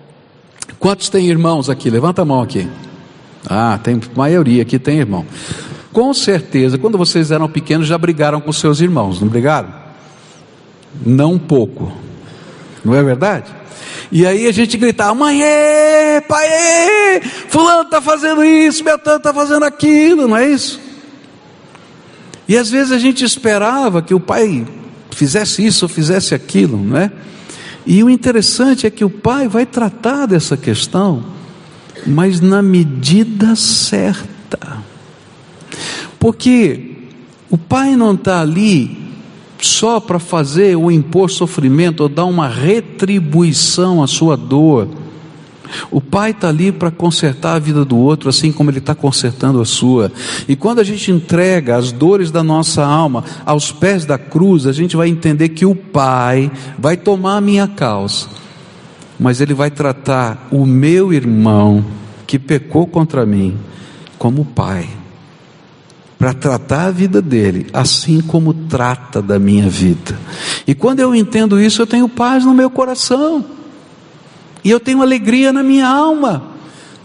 quantos têm irmãos aqui? Levanta a mão aqui. Ah, tem maioria aqui tem irmão. Com certeza, quando vocês eram pequenos já brigaram com seus irmãos, não brigaram? Não pouco. Não é verdade? E aí a gente gritava: mãe, é, pai, é, fulano está fazendo isso, Beltrano está fazendo aquilo, não é isso? E às vezes a gente esperava que o pai fizesse isso ou fizesse aquilo, não é? E o interessante é que o pai vai tratar dessa questão mas na medida certa. Porque o pai não está ali só para fazer ou impor sofrimento ou dar uma retribuição à sua dor. O pai está ali para consertar a vida do outro, assim como ele está consertando a sua. E quando a gente entrega as dores da nossa alma aos pés da cruz, a gente vai entender que o pai vai tomar a minha causa mas Ele vai tratar o meu irmão que pecou contra mim como pai, para tratar a vida dele, assim como trata da minha vida. E quando eu entendo isso, eu tenho paz no meu coração, e eu tenho alegria na minha alma,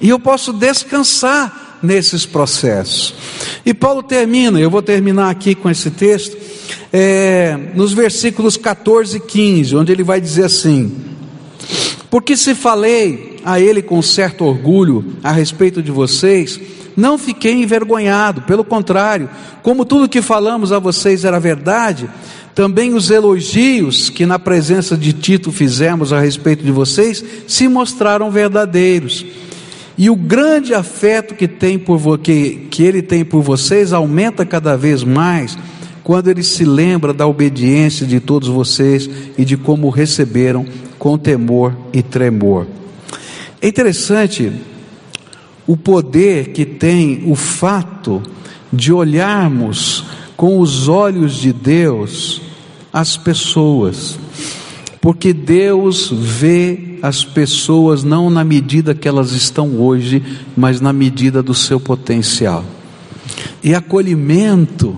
e eu posso descansar nesses processos. E Paulo termina, eu vou terminar aqui com esse texto, é, nos versículos 14 e 15, onde ele vai dizer assim: porque se falei a ele com certo orgulho a respeito de vocês, não fiquei envergonhado, pelo contrário, como tudo que falamos a vocês era verdade, também os elogios que na presença de Tito fizemos a respeito de vocês se mostraram verdadeiros. E o grande afeto que, tem por, que, que ele tem por vocês aumenta cada vez mais quando ele se lembra da obediência de todos vocês e de como receberam com temor e tremor. É interessante o poder que tem o fato de olharmos com os olhos de Deus as pessoas, porque Deus vê as pessoas não na medida que elas estão hoje, mas na medida do seu potencial. E acolhimento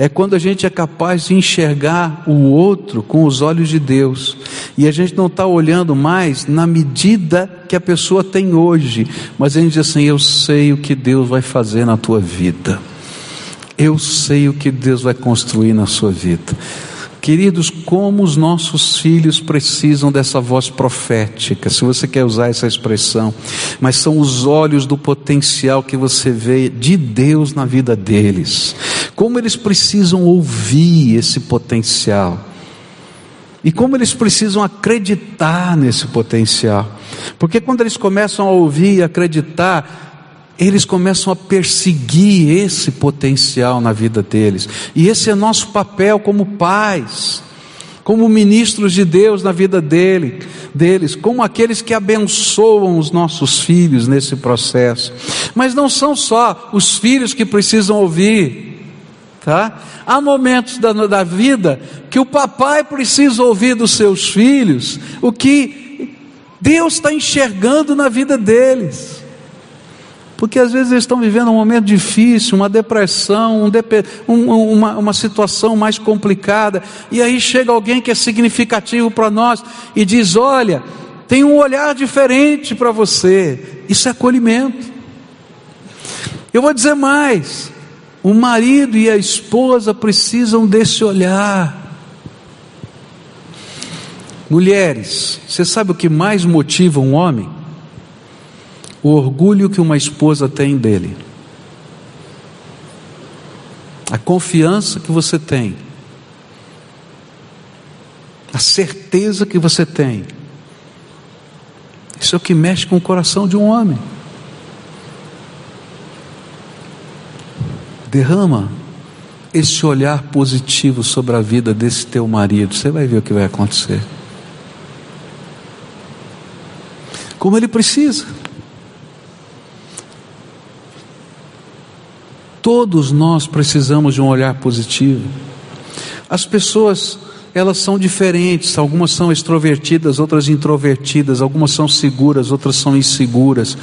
é quando a gente é capaz de enxergar o outro com os olhos de Deus, e a gente não está olhando mais na medida que a pessoa tem hoje, mas a gente diz assim: Eu sei o que Deus vai fazer na tua vida, eu sei o que Deus vai construir na sua vida. Queridos, como os nossos filhos precisam dessa voz profética, se você quer usar essa expressão, mas são os olhos do potencial que você vê de Deus na vida deles. Como eles precisam ouvir esse potencial. E como eles precisam acreditar nesse potencial. Porque quando eles começam a ouvir e acreditar, eles começam a perseguir esse potencial na vida deles. E esse é nosso papel como pais, como ministros de Deus na vida dele, deles, como aqueles que abençoam os nossos filhos nesse processo. Mas não são só os filhos que precisam ouvir, tá? Há momentos da, da vida que o papai precisa ouvir dos seus filhos o que Deus está enxergando na vida deles porque às vezes eles estão vivendo um momento difícil, uma depressão, um, um, uma, uma situação mais complicada, e aí chega alguém que é significativo para nós e diz: Olha, tem um olhar diferente para você, isso é acolhimento. Eu vou dizer mais: o marido e a esposa precisam desse olhar. Mulheres, você sabe o que mais motiva um homem? o orgulho que uma esposa tem dele, a confiança que você tem, a certeza que você tem. Isso é o que mexe com o coração de um homem. Derrama esse olhar positivo sobre a vida desse teu marido, você vai ver o que vai acontecer. Como ele precisa. Todos nós precisamos de um olhar positivo. As pessoas, elas são diferentes, algumas são extrovertidas, outras introvertidas, algumas são seguras, outras são inseguras.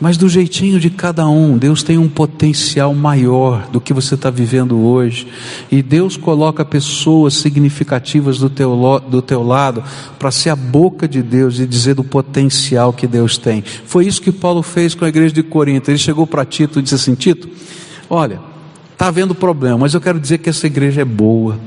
Mas do jeitinho de cada um, Deus tem um potencial maior do que você está vivendo hoje. E Deus coloca pessoas significativas do teu, do teu lado para ser a boca de Deus e dizer do potencial que Deus tem. Foi isso que Paulo fez com a igreja de Corinto. Ele chegou para Tito e disse assim: Tito, olha, está havendo problema, mas eu quero dizer que essa igreja é boa.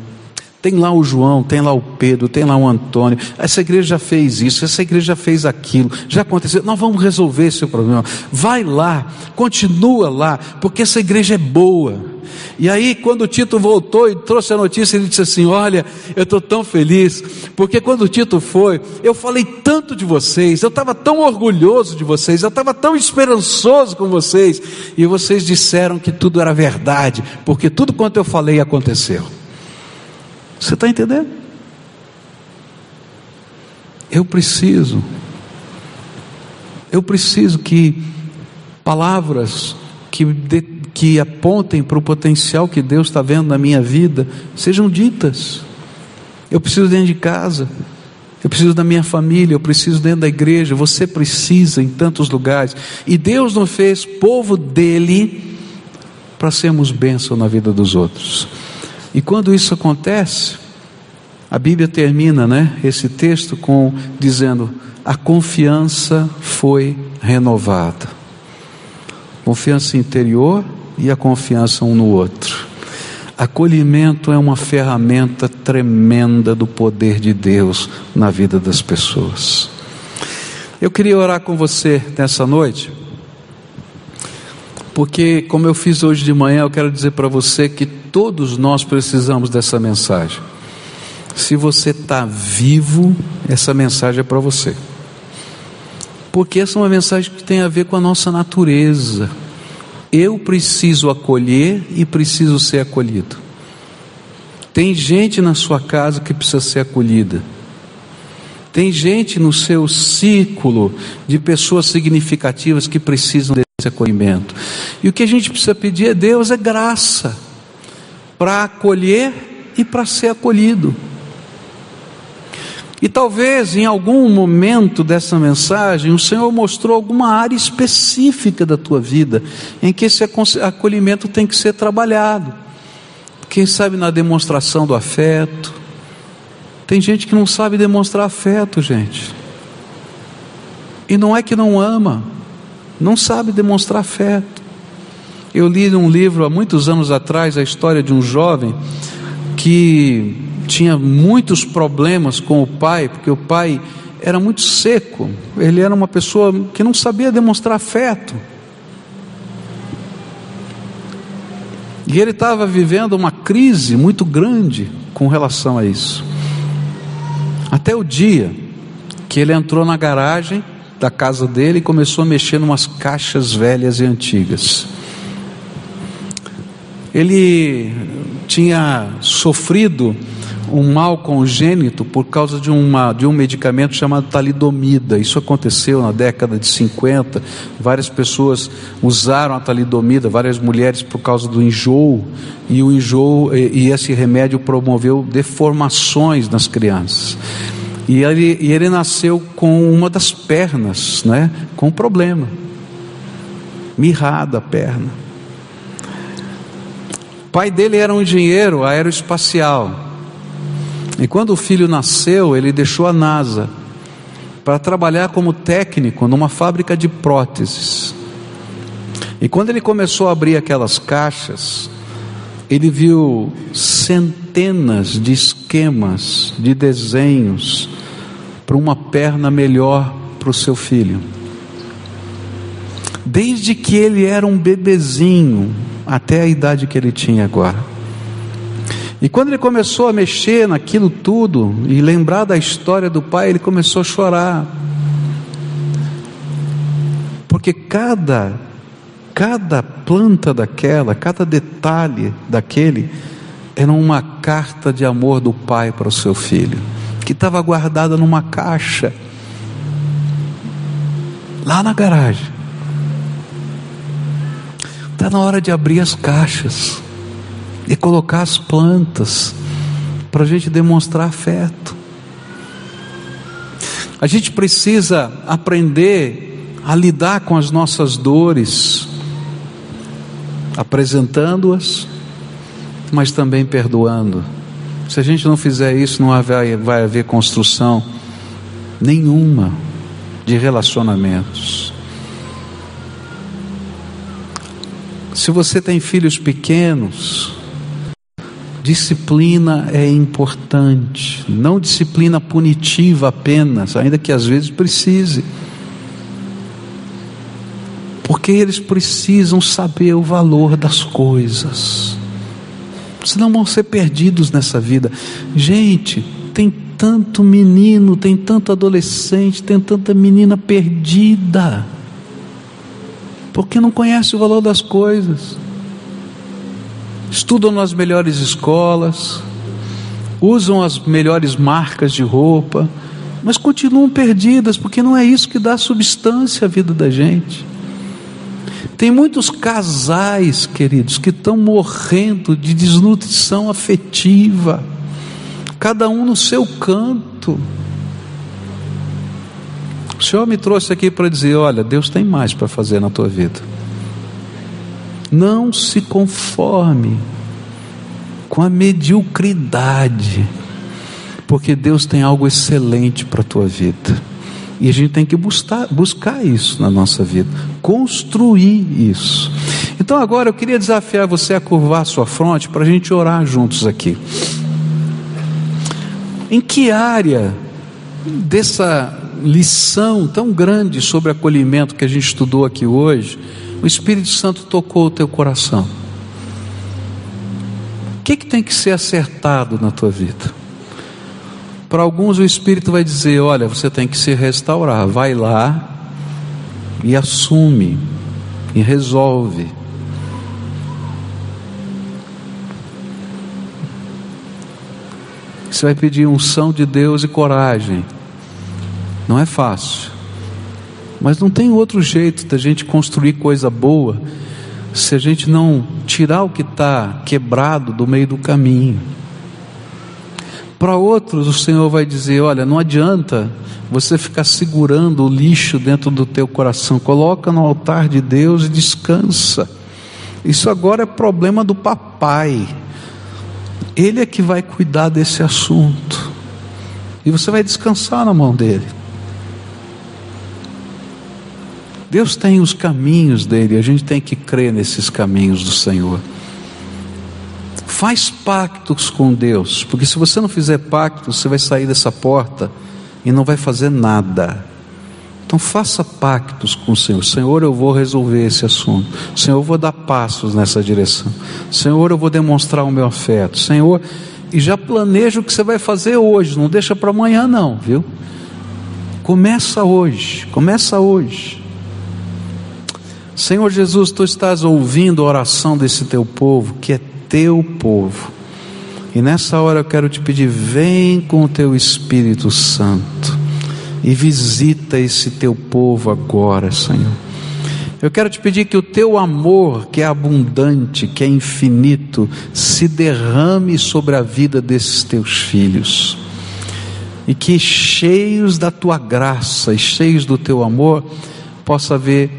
Tem lá o João, tem lá o Pedro, tem lá o Antônio. Essa igreja já fez isso, essa igreja já fez aquilo, já aconteceu. Nós vamos resolver esse problema. Vai lá, continua lá, porque essa igreja é boa. E aí, quando o Tito voltou e trouxe a notícia, ele disse assim: Olha, eu estou tão feliz, porque quando o Tito foi, eu falei tanto de vocês, eu estava tão orgulhoso de vocês, eu estava tão esperançoso com vocês, e vocês disseram que tudo era verdade, porque tudo quanto eu falei aconteceu. Você está entendendo? Eu preciso, eu preciso que palavras que, de, que apontem para o potencial que Deus está vendo na minha vida sejam ditas. Eu preciso dentro de casa, eu preciso da minha família, eu preciso dentro da igreja, você precisa em tantos lugares. E Deus não fez povo dele para sermos bênção na vida dos outros. E quando isso acontece, a Bíblia termina, né, esse texto com dizendo: a confiança foi renovada. Confiança interior e a confiança um no outro. Acolhimento é uma ferramenta tremenda do poder de Deus na vida das pessoas. Eu queria orar com você nessa noite, porque, como eu fiz hoje de manhã, eu quero dizer para você que todos nós precisamos dessa mensagem. Se você está vivo, essa mensagem é para você. Porque essa é uma mensagem que tem a ver com a nossa natureza. Eu preciso acolher e preciso ser acolhido. Tem gente na sua casa que precisa ser acolhida. Tem gente no seu círculo de pessoas significativas que precisam desse acolhimento. E o que a gente precisa pedir a Deus é graça para acolher e para ser acolhido. E talvez em algum momento dessa mensagem o Senhor mostrou alguma área específica da tua vida em que esse acolhimento tem que ser trabalhado. Quem sabe na demonstração do afeto. Tem gente que não sabe demonstrar afeto, gente. E não é que não ama, não sabe demonstrar afeto. Eu li num livro há muitos anos atrás a história de um jovem que tinha muitos problemas com o pai, porque o pai era muito seco, ele era uma pessoa que não sabia demonstrar afeto. E ele estava vivendo uma crise muito grande com relação a isso. Até o dia que ele entrou na garagem da casa dele e começou a mexer em umas caixas velhas e antigas. Ele tinha sofrido um mal congênito por causa de, uma, de um medicamento chamado talidomida. Isso aconteceu na década de 50. Várias pessoas usaram a talidomida, várias mulheres por causa do enjoo, e o enjoo e, e esse remédio promoveu deformações nas crianças. E ele, e ele nasceu com uma das pernas, né, com um problema, mirrada a perna. O pai dele era um engenheiro aeroespacial. E quando o filho nasceu, ele deixou a NASA para trabalhar como técnico numa fábrica de próteses. E quando ele começou a abrir aquelas caixas, ele viu centenas de esquemas, de desenhos para uma perna melhor para o seu filho. Desde que ele era um bebezinho até a idade que ele tinha agora. E quando ele começou a mexer naquilo tudo e lembrar da história do pai, ele começou a chorar. Porque cada cada planta daquela, cada detalhe daquele era uma carta de amor do pai para o seu filho, que estava guardada numa caixa lá na garagem. Está na hora de abrir as caixas e colocar as plantas para a gente demonstrar afeto. A gente precisa aprender a lidar com as nossas dores, apresentando-as, mas também perdoando. Se a gente não fizer isso, não vai, vai haver construção nenhuma de relacionamentos. Se você tem filhos pequenos, Disciplina é importante, não disciplina punitiva apenas, ainda que às vezes precise. Porque eles precisam saber o valor das coisas, senão vão ser perdidos nessa vida. Gente, tem tanto menino, tem tanto adolescente, tem tanta menina perdida, porque não conhece o valor das coisas estudam nas melhores escolas, usam as melhores marcas de roupa, mas continuam perdidas, porque não é isso que dá substância à vida da gente. Tem muitos casais, queridos, que estão morrendo de desnutrição afetiva, cada um no seu canto. O Senhor me trouxe aqui para dizer: olha, Deus tem mais para fazer na tua vida. Não se conforme com a mediocridade, porque Deus tem algo excelente para a tua vida. E a gente tem que buscar, buscar isso na nossa vida, construir isso. Então agora eu queria desafiar você a curvar a sua fronte para a gente orar juntos aqui. Em que área dessa lição tão grande sobre acolhimento que a gente estudou aqui hoje, o Espírito Santo tocou o teu coração. O que, que tem que ser acertado na tua vida? Para alguns o Espírito vai dizer: olha, você tem que se restaurar. Vai lá e assume e resolve. Você vai pedir unção de Deus e coragem. Não é fácil. Mas não tem outro jeito da gente construir coisa boa se a gente não tirar o que está quebrado do meio do caminho. Para outros, o Senhor vai dizer: olha, não adianta você ficar segurando o lixo dentro do teu coração, coloca no altar de Deus e descansa. Isso agora é problema do papai. Ele é que vai cuidar desse assunto. E você vai descansar na mão dele. Deus tem os caminhos dele, a gente tem que crer nesses caminhos do Senhor. Faz pactos com Deus, porque se você não fizer pactos, você vai sair dessa porta e não vai fazer nada. Então faça pactos com o Senhor. Senhor, eu vou resolver esse assunto. Senhor, eu vou dar passos nessa direção. Senhor, eu vou demonstrar o meu afeto. Senhor, e já planeja o que você vai fazer hoje, não deixa para amanhã não, viu? Começa hoje, começa hoje. Senhor Jesus, tu estás ouvindo a oração desse teu povo, que é teu povo. E nessa hora eu quero te pedir, vem com o teu Espírito Santo e visita esse teu povo agora, Senhor. Eu quero te pedir que o teu amor, que é abundante, que é infinito, se derrame sobre a vida desses teus filhos. E que cheios da tua graça e cheios do teu amor, possa haver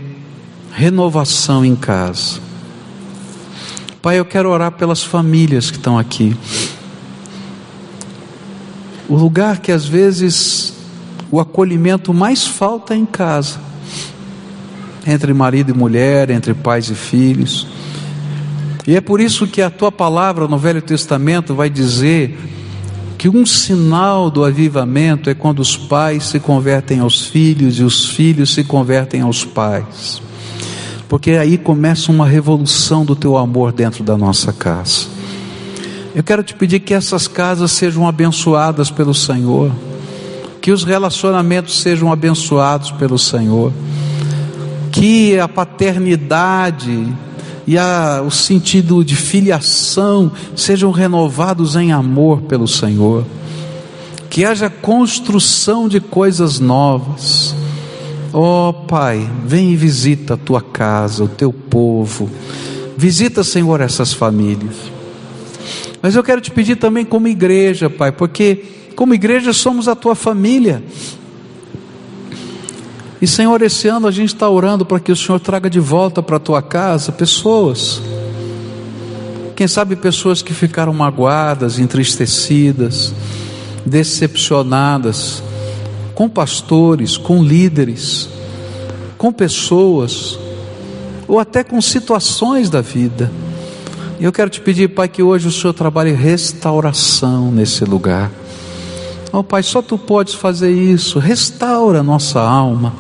renovação em casa. Pai, eu quero orar pelas famílias que estão aqui. O lugar que às vezes o acolhimento mais falta é em casa entre marido e mulher, entre pais e filhos. E é por isso que a tua palavra no Velho Testamento vai dizer que um sinal do avivamento é quando os pais se convertem aos filhos e os filhos se convertem aos pais. Porque aí começa uma revolução do teu amor dentro da nossa casa. Eu quero te pedir que essas casas sejam abençoadas pelo Senhor, que os relacionamentos sejam abençoados pelo Senhor que a paternidade e a, o sentido de filiação sejam renovados em amor pelo Senhor, que haja construção de coisas novas. Ó oh, Pai, vem e visita a tua casa, o teu povo, visita, Senhor, essas famílias. Mas eu quero te pedir também, como igreja, Pai, porque como igreja somos a tua família, e Senhor, esse ano a gente está orando para que o Senhor traga de volta para a tua casa pessoas. Quem sabe pessoas que ficaram magoadas, entristecidas, decepcionadas, com pastores, com líderes, com pessoas, ou até com situações da vida. E eu quero te pedir, Pai, que hoje o Senhor trabalhe restauração nesse lugar. Oh, Pai, só tu podes fazer isso. Restaura a nossa alma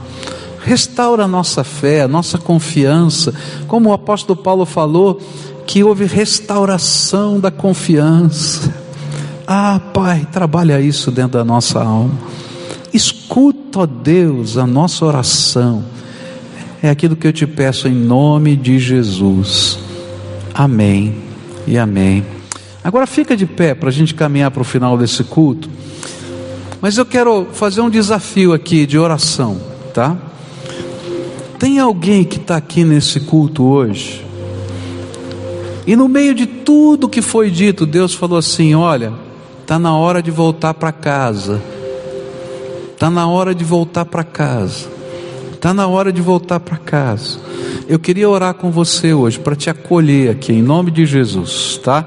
restaura a nossa fé, a nossa confiança, como o apóstolo Paulo falou, que houve restauração da confiança. Ah, Pai, trabalha isso dentro da nossa alma. Escuta, ó Deus, a nossa oração. É aquilo que eu te peço em nome de Jesus. Amém e amém. Agora fica de pé para a gente caminhar para o final desse culto. Mas eu quero fazer um desafio aqui de oração, tá? Tem alguém que está aqui nesse culto hoje? E no meio de tudo que foi dito, Deus falou assim: Olha, está na hora de voltar para casa. Está na hora de voltar para casa. Está na hora de voltar para casa. Eu queria orar com você hoje para te acolher aqui em nome de Jesus, tá?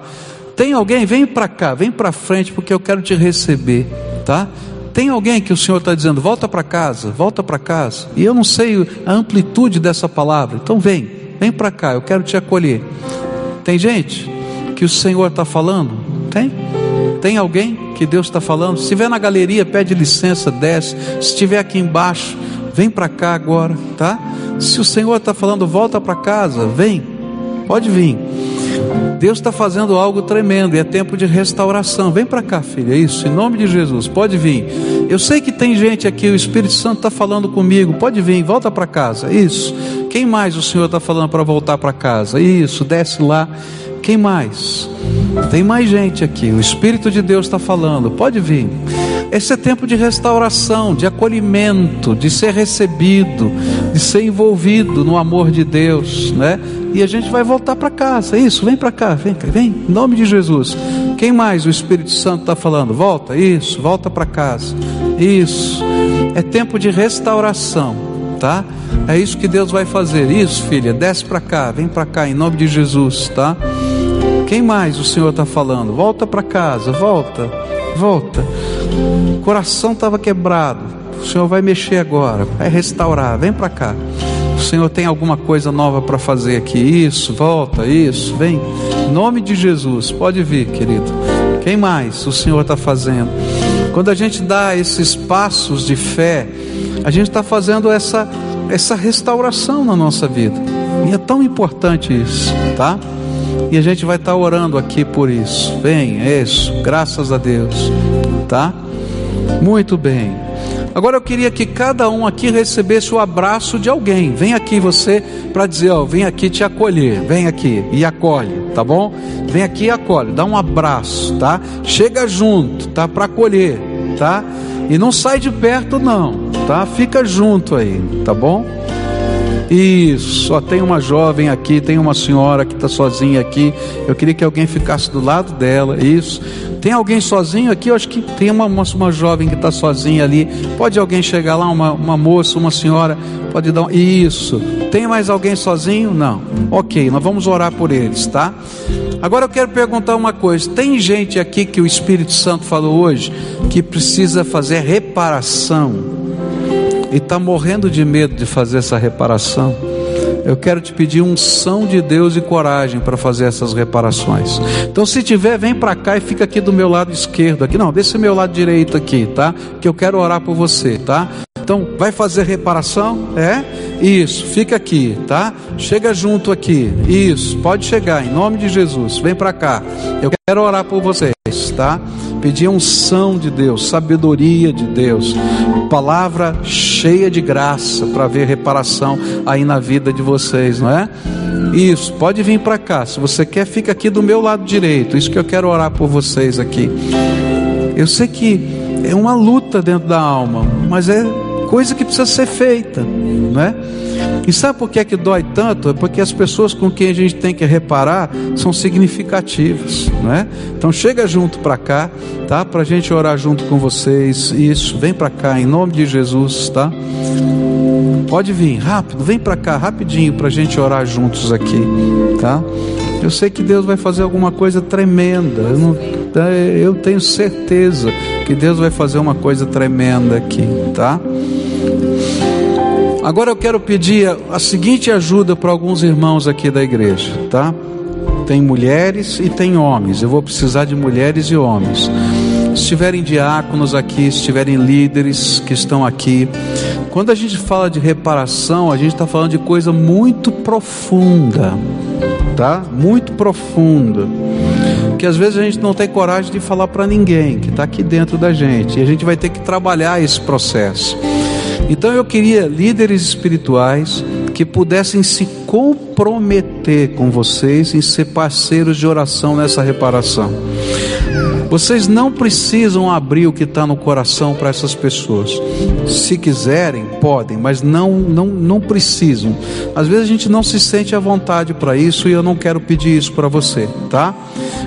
Tem alguém? Vem para cá, vem para frente porque eu quero te receber, tá? Tem alguém que o Senhor está dizendo, volta para casa, volta para casa, e eu não sei a amplitude dessa palavra, então vem, vem para cá, eu quero te acolher. Tem gente que o Senhor está falando? Tem? Tem alguém que Deus está falando? Se estiver na galeria, pede licença, desce. Se estiver aqui embaixo, vem para cá agora, tá? Se o Senhor está falando, volta para casa, vem, pode vir. Deus está fazendo algo tremendo e é tempo de restauração. Vem para cá, filha, é isso, em nome de Jesus, pode vir. Eu sei que tem gente aqui, o Espírito Santo está falando comigo, pode vir, volta para casa, isso. Quem mais o Senhor está falando para voltar para casa? Isso, desce lá. Quem mais? Tem mais gente aqui, o Espírito de Deus está falando, pode vir. Esse é tempo de restauração, de acolhimento, de ser recebido, de ser envolvido no amor de Deus, né? E a gente vai voltar para casa. Isso, vem para cá, vem, vem, em nome de Jesus. Quem mais o Espírito Santo está falando? Volta, isso, volta para casa. Isso. É tempo de restauração, tá? É isso que Deus vai fazer. Isso, filha, desce para cá, vem para cá, em nome de Jesus, tá? Quem mais o Senhor está falando? Volta para casa, volta, volta. O coração estava quebrado. O Senhor vai mexer agora, vai restaurar. Vem para cá. O Senhor tem alguma coisa nova para fazer aqui. Isso, volta, isso, vem. Em nome de Jesus, pode vir, querido. Quem mais o Senhor está fazendo? Quando a gente dá esses passos de fé, a gente está fazendo essa, essa restauração na nossa vida. E é tão importante isso, tá? E a gente vai estar tá orando aqui por isso. Bem, é isso. Graças a Deus, tá? Muito bem. Agora eu queria que cada um aqui recebesse o abraço de alguém. Vem aqui você para dizer, ó, vem aqui te acolher. Vem aqui e acolhe, tá bom? Vem aqui e acolhe. Dá um abraço, tá? Chega junto, tá? Para acolher, tá? E não sai de perto não, tá? Fica junto aí, tá bom? Isso, só tem uma jovem aqui, tem uma senhora que está sozinha aqui. Eu queria que alguém ficasse do lado dela. Isso. Tem alguém sozinho aqui? Eu acho que tem uma, uma, uma jovem que está sozinha ali. Pode alguém chegar lá, uma, uma moça, uma senhora? Pode dar. Isso. Tem mais alguém sozinho? Não. Ok, nós vamos orar por eles, tá? Agora eu quero perguntar uma coisa: tem gente aqui que o Espírito Santo falou hoje que precisa fazer reparação e está morrendo de medo de fazer essa reparação? eu quero te pedir unção de Deus e coragem para fazer essas reparações. Então, se tiver, vem para cá e fica aqui do meu lado esquerdo aqui. Não, desse meu lado direito aqui, tá? Que eu quero orar por você, tá? Então, vai fazer reparação? É? Isso, fica aqui, tá? Chega junto aqui. Isso, pode chegar em nome de Jesus. Vem para cá. Eu quero orar por vocês, tá? Pedir unção de Deus, sabedoria de Deus, palavra cheia de graça para ver reparação aí na vida de vocês, não é? Isso, pode vir para cá. Se você quer, fica aqui do meu lado direito. Isso que eu quero orar por vocês aqui. Eu sei que é uma luta dentro da alma, mas é coisa que precisa ser feita, não é? E sabe por que é que dói tanto? É porque as pessoas com quem a gente tem que reparar são significativas, não é? Então chega junto para cá, tá? Para a gente orar junto com vocês. Isso, vem para cá em nome de Jesus, tá? Pode vir, rápido, vem para cá, rapidinho, para a gente orar juntos aqui, tá? Eu sei que Deus vai fazer alguma coisa tremenda. Eu, não, eu tenho certeza que Deus vai fazer uma coisa tremenda aqui, tá? Agora eu quero pedir a, seguinte ajuda para alguns irmãos aqui da igreja, tá? Tem mulheres e tem homens. Eu vou precisar de mulheres e homens. Se tiverem diáconos aqui, se tiverem líderes que estão aqui, quando a gente fala de reparação, a gente está falando de coisa muito profunda, tá? Muito profunda. Que às vezes a gente não tem coragem de falar para ninguém, que está aqui dentro da gente. E a gente vai ter que trabalhar esse processo. Então eu queria líderes espirituais que pudessem se comprometer com vocês em ser parceiros de oração nessa reparação. Vocês não precisam abrir o que está no coração para essas pessoas. Se quiserem, podem, mas não, não, não precisam. Às vezes a gente não se sente à vontade para isso e eu não quero pedir isso para você, tá?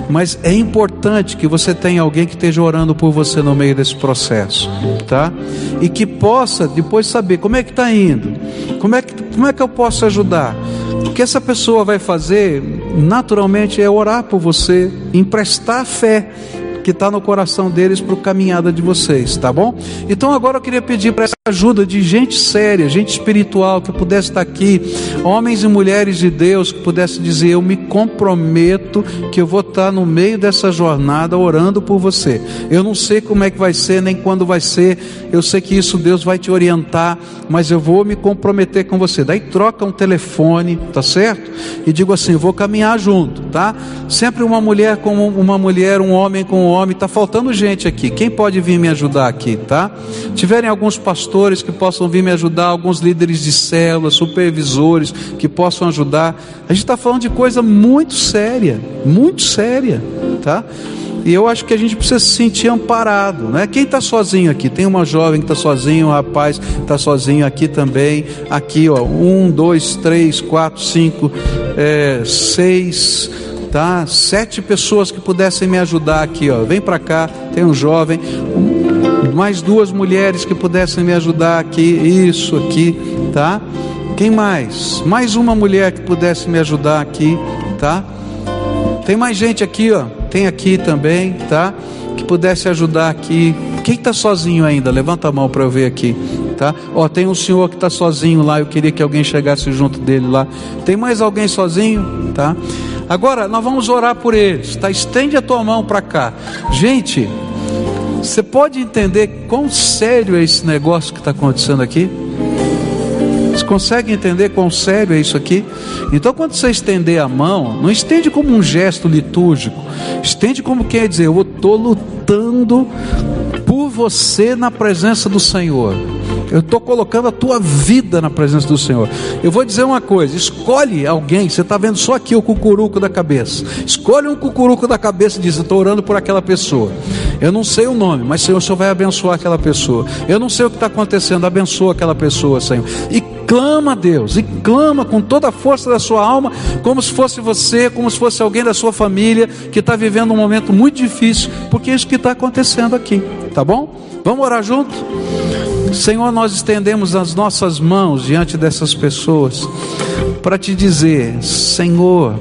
Mas é importante que você tenha alguém que esteja orando por você no meio desse processo, tá? E que possa depois saber como é que está indo, como é que, como é que eu posso ajudar. O que essa pessoa vai fazer, naturalmente, é orar por você, emprestar fé que está no coração deles para a caminhada de vocês, tá bom? Então agora eu queria pedir para essa ajuda de gente séria, gente espiritual que pudesse estar aqui, homens e mulheres de Deus que pudesse dizer: Eu me comprometo que eu vou estar no meio dessa jornada orando por você. Eu não sei como é que vai ser, nem quando vai ser, eu sei que isso Deus vai te orientar, mas eu vou me comprometer com você. Daí troca um telefone, tá certo? E digo assim: vou caminhar junto, tá? Sempre uma mulher com uma mulher, um homem com homem, está faltando gente aqui. Quem pode vir me ajudar aqui, tá? Tiverem alguns pastores que possam vir me ajudar, alguns líderes de células, supervisores que possam ajudar. A gente está falando de coisa muito séria, muito séria, tá? E eu acho que a gente precisa se sentir amparado, né? Quem está sozinho aqui? Tem uma jovem que está sozinho, um rapaz está sozinho aqui também. Aqui, ó, um, dois, três, quatro, cinco, é, seis tá? Sete pessoas que pudessem me ajudar aqui, ó. Vem para cá, tem um jovem, mais duas mulheres que pudessem me ajudar aqui, isso aqui, tá? Quem mais? Mais uma mulher que pudesse me ajudar aqui, tá? Tem mais gente aqui, ó. Tem aqui também, tá? Que pudesse ajudar aqui. Quem está sozinho ainda? Levanta a mão para eu ver aqui. tá? Ó, tem um senhor que está sozinho lá, eu queria que alguém chegasse junto dele lá. Tem mais alguém sozinho, tá? Agora nós vamos orar por eles, tá? Estende a tua mão para cá, gente. Você pode entender quão sério é esse negócio que está acontecendo aqui? Você consegue entender quão sério é isso aqui? Então, quando você estender a mão, não estende como um gesto litúrgico, estende como quer dizer: Eu estou lutando por você na presença do Senhor. Eu estou colocando a tua vida na presença do Senhor. Eu vou dizer uma coisa: escolhe alguém. Você está vendo só aqui o cucuruco da cabeça. Escolhe um cucuruco da cabeça e diz: Estou orando por aquela pessoa. Eu não sei o nome, mas Senhor, o Senhor vai abençoar aquela pessoa. Eu não sei o que está acontecendo, abençoa aquela pessoa, Senhor. E clama a Deus, e clama com toda a força da sua alma, como se fosse você, como se fosse alguém da sua família que está vivendo um momento muito difícil, porque é isso que está acontecendo aqui, tá bom? Vamos orar junto? Senhor, nós estendemos as nossas mãos diante dessas pessoas para te dizer: Senhor,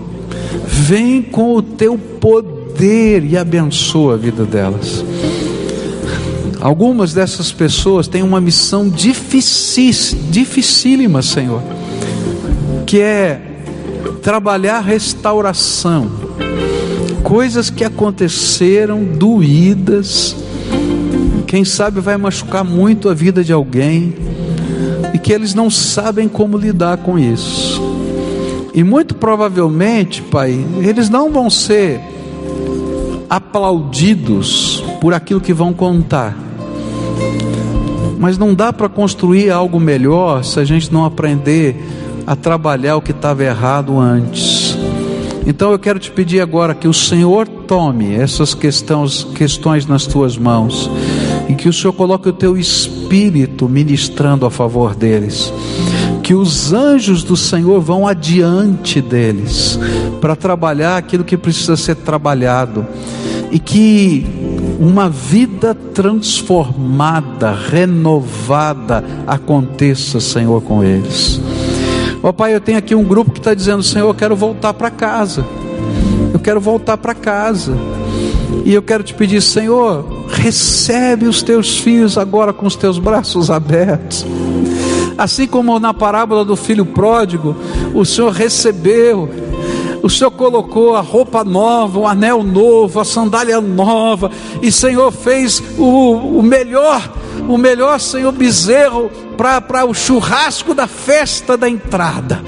vem com o teu poder e abençoa a vida delas. Algumas dessas pessoas têm uma missão dificílima, Senhor, que é trabalhar restauração, coisas que aconteceram doídas, quem sabe vai machucar muito a vida de alguém e que eles não sabem como lidar com isso. E muito provavelmente, Pai, eles não vão ser aplaudidos por aquilo que vão contar. Mas não dá para construir algo melhor se a gente não aprender a trabalhar o que estava errado antes. Então eu quero te pedir agora que o Senhor tome essas questões, questões nas tuas mãos e que o Senhor coloque o teu espírito ministrando a favor deles. Que os anjos do Senhor vão adiante deles para trabalhar aquilo que precisa ser trabalhado e que uma vida transformada, renovada aconteça, Senhor, com eles. Ó Pai, eu tenho aqui um grupo que está dizendo: Senhor, eu quero voltar para casa. Eu quero voltar para casa. E eu quero te pedir, Senhor, recebe os teus filhos agora com os teus braços abertos. Assim como na parábola do filho pródigo, o Senhor recebeu, o Senhor colocou a roupa nova, o anel novo, a sandália nova, e Senhor fez o, o melhor, o melhor, Senhor, bezerro para o churrasco da festa da entrada.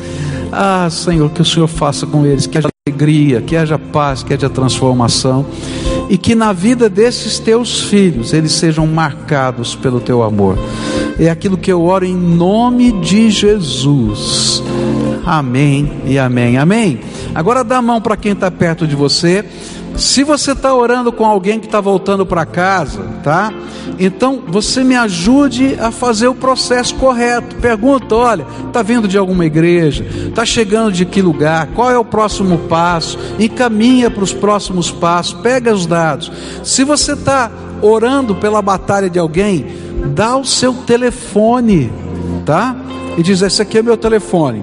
Ah, Senhor, que o Senhor faça com eles, que haja alegria, que haja paz, que haja transformação e que na vida desses teus filhos eles sejam marcados pelo teu amor. É aquilo que eu oro em nome de Jesus. Amém e amém. Amém. Agora dá a mão para quem está perto de você. Se você está orando com alguém que está voltando para casa, tá? Então você me ajude a fazer o processo correto. Pergunta: olha, está vindo de alguma igreja? Está chegando de que lugar? Qual é o próximo passo? Encaminha para os próximos passos. Pega os dados. Se você está orando pela batalha de alguém, dá o seu telefone, tá? E diz: esse aqui é meu telefone,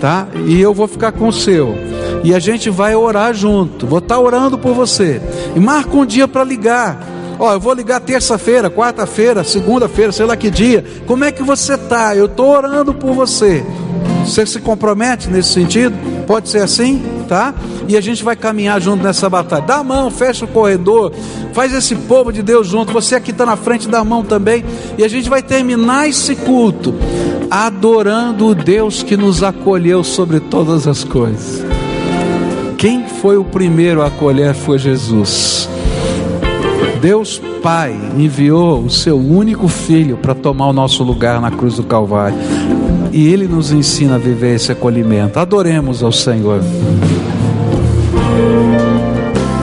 tá? E eu vou ficar com o seu e a gente vai orar junto. Vou estar orando por você. E marca um dia para ligar. Ó, eu vou ligar terça-feira, quarta-feira, segunda-feira, sei lá que dia. Como é que você está? Eu estou orando por você. Você se compromete nesse sentido? Pode ser assim, tá? E a gente vai caminhar junto nessa batalha. Dá a mão, fecha o corredor, faz esse povo de Deus junto. Você aqui está na frente, dá a mão também. E a gente vai terminar esse culto adorando o Deus que nos acolheu sobre todas as coisas. Quem foi o primeiro a acolher foi Jesus. Deus Pai enviou o seu único filho para tomar o nosso lugar na cruz do Calvário. E ele nos ensina a viver esse acolhimento. Adoremos ao Senhor.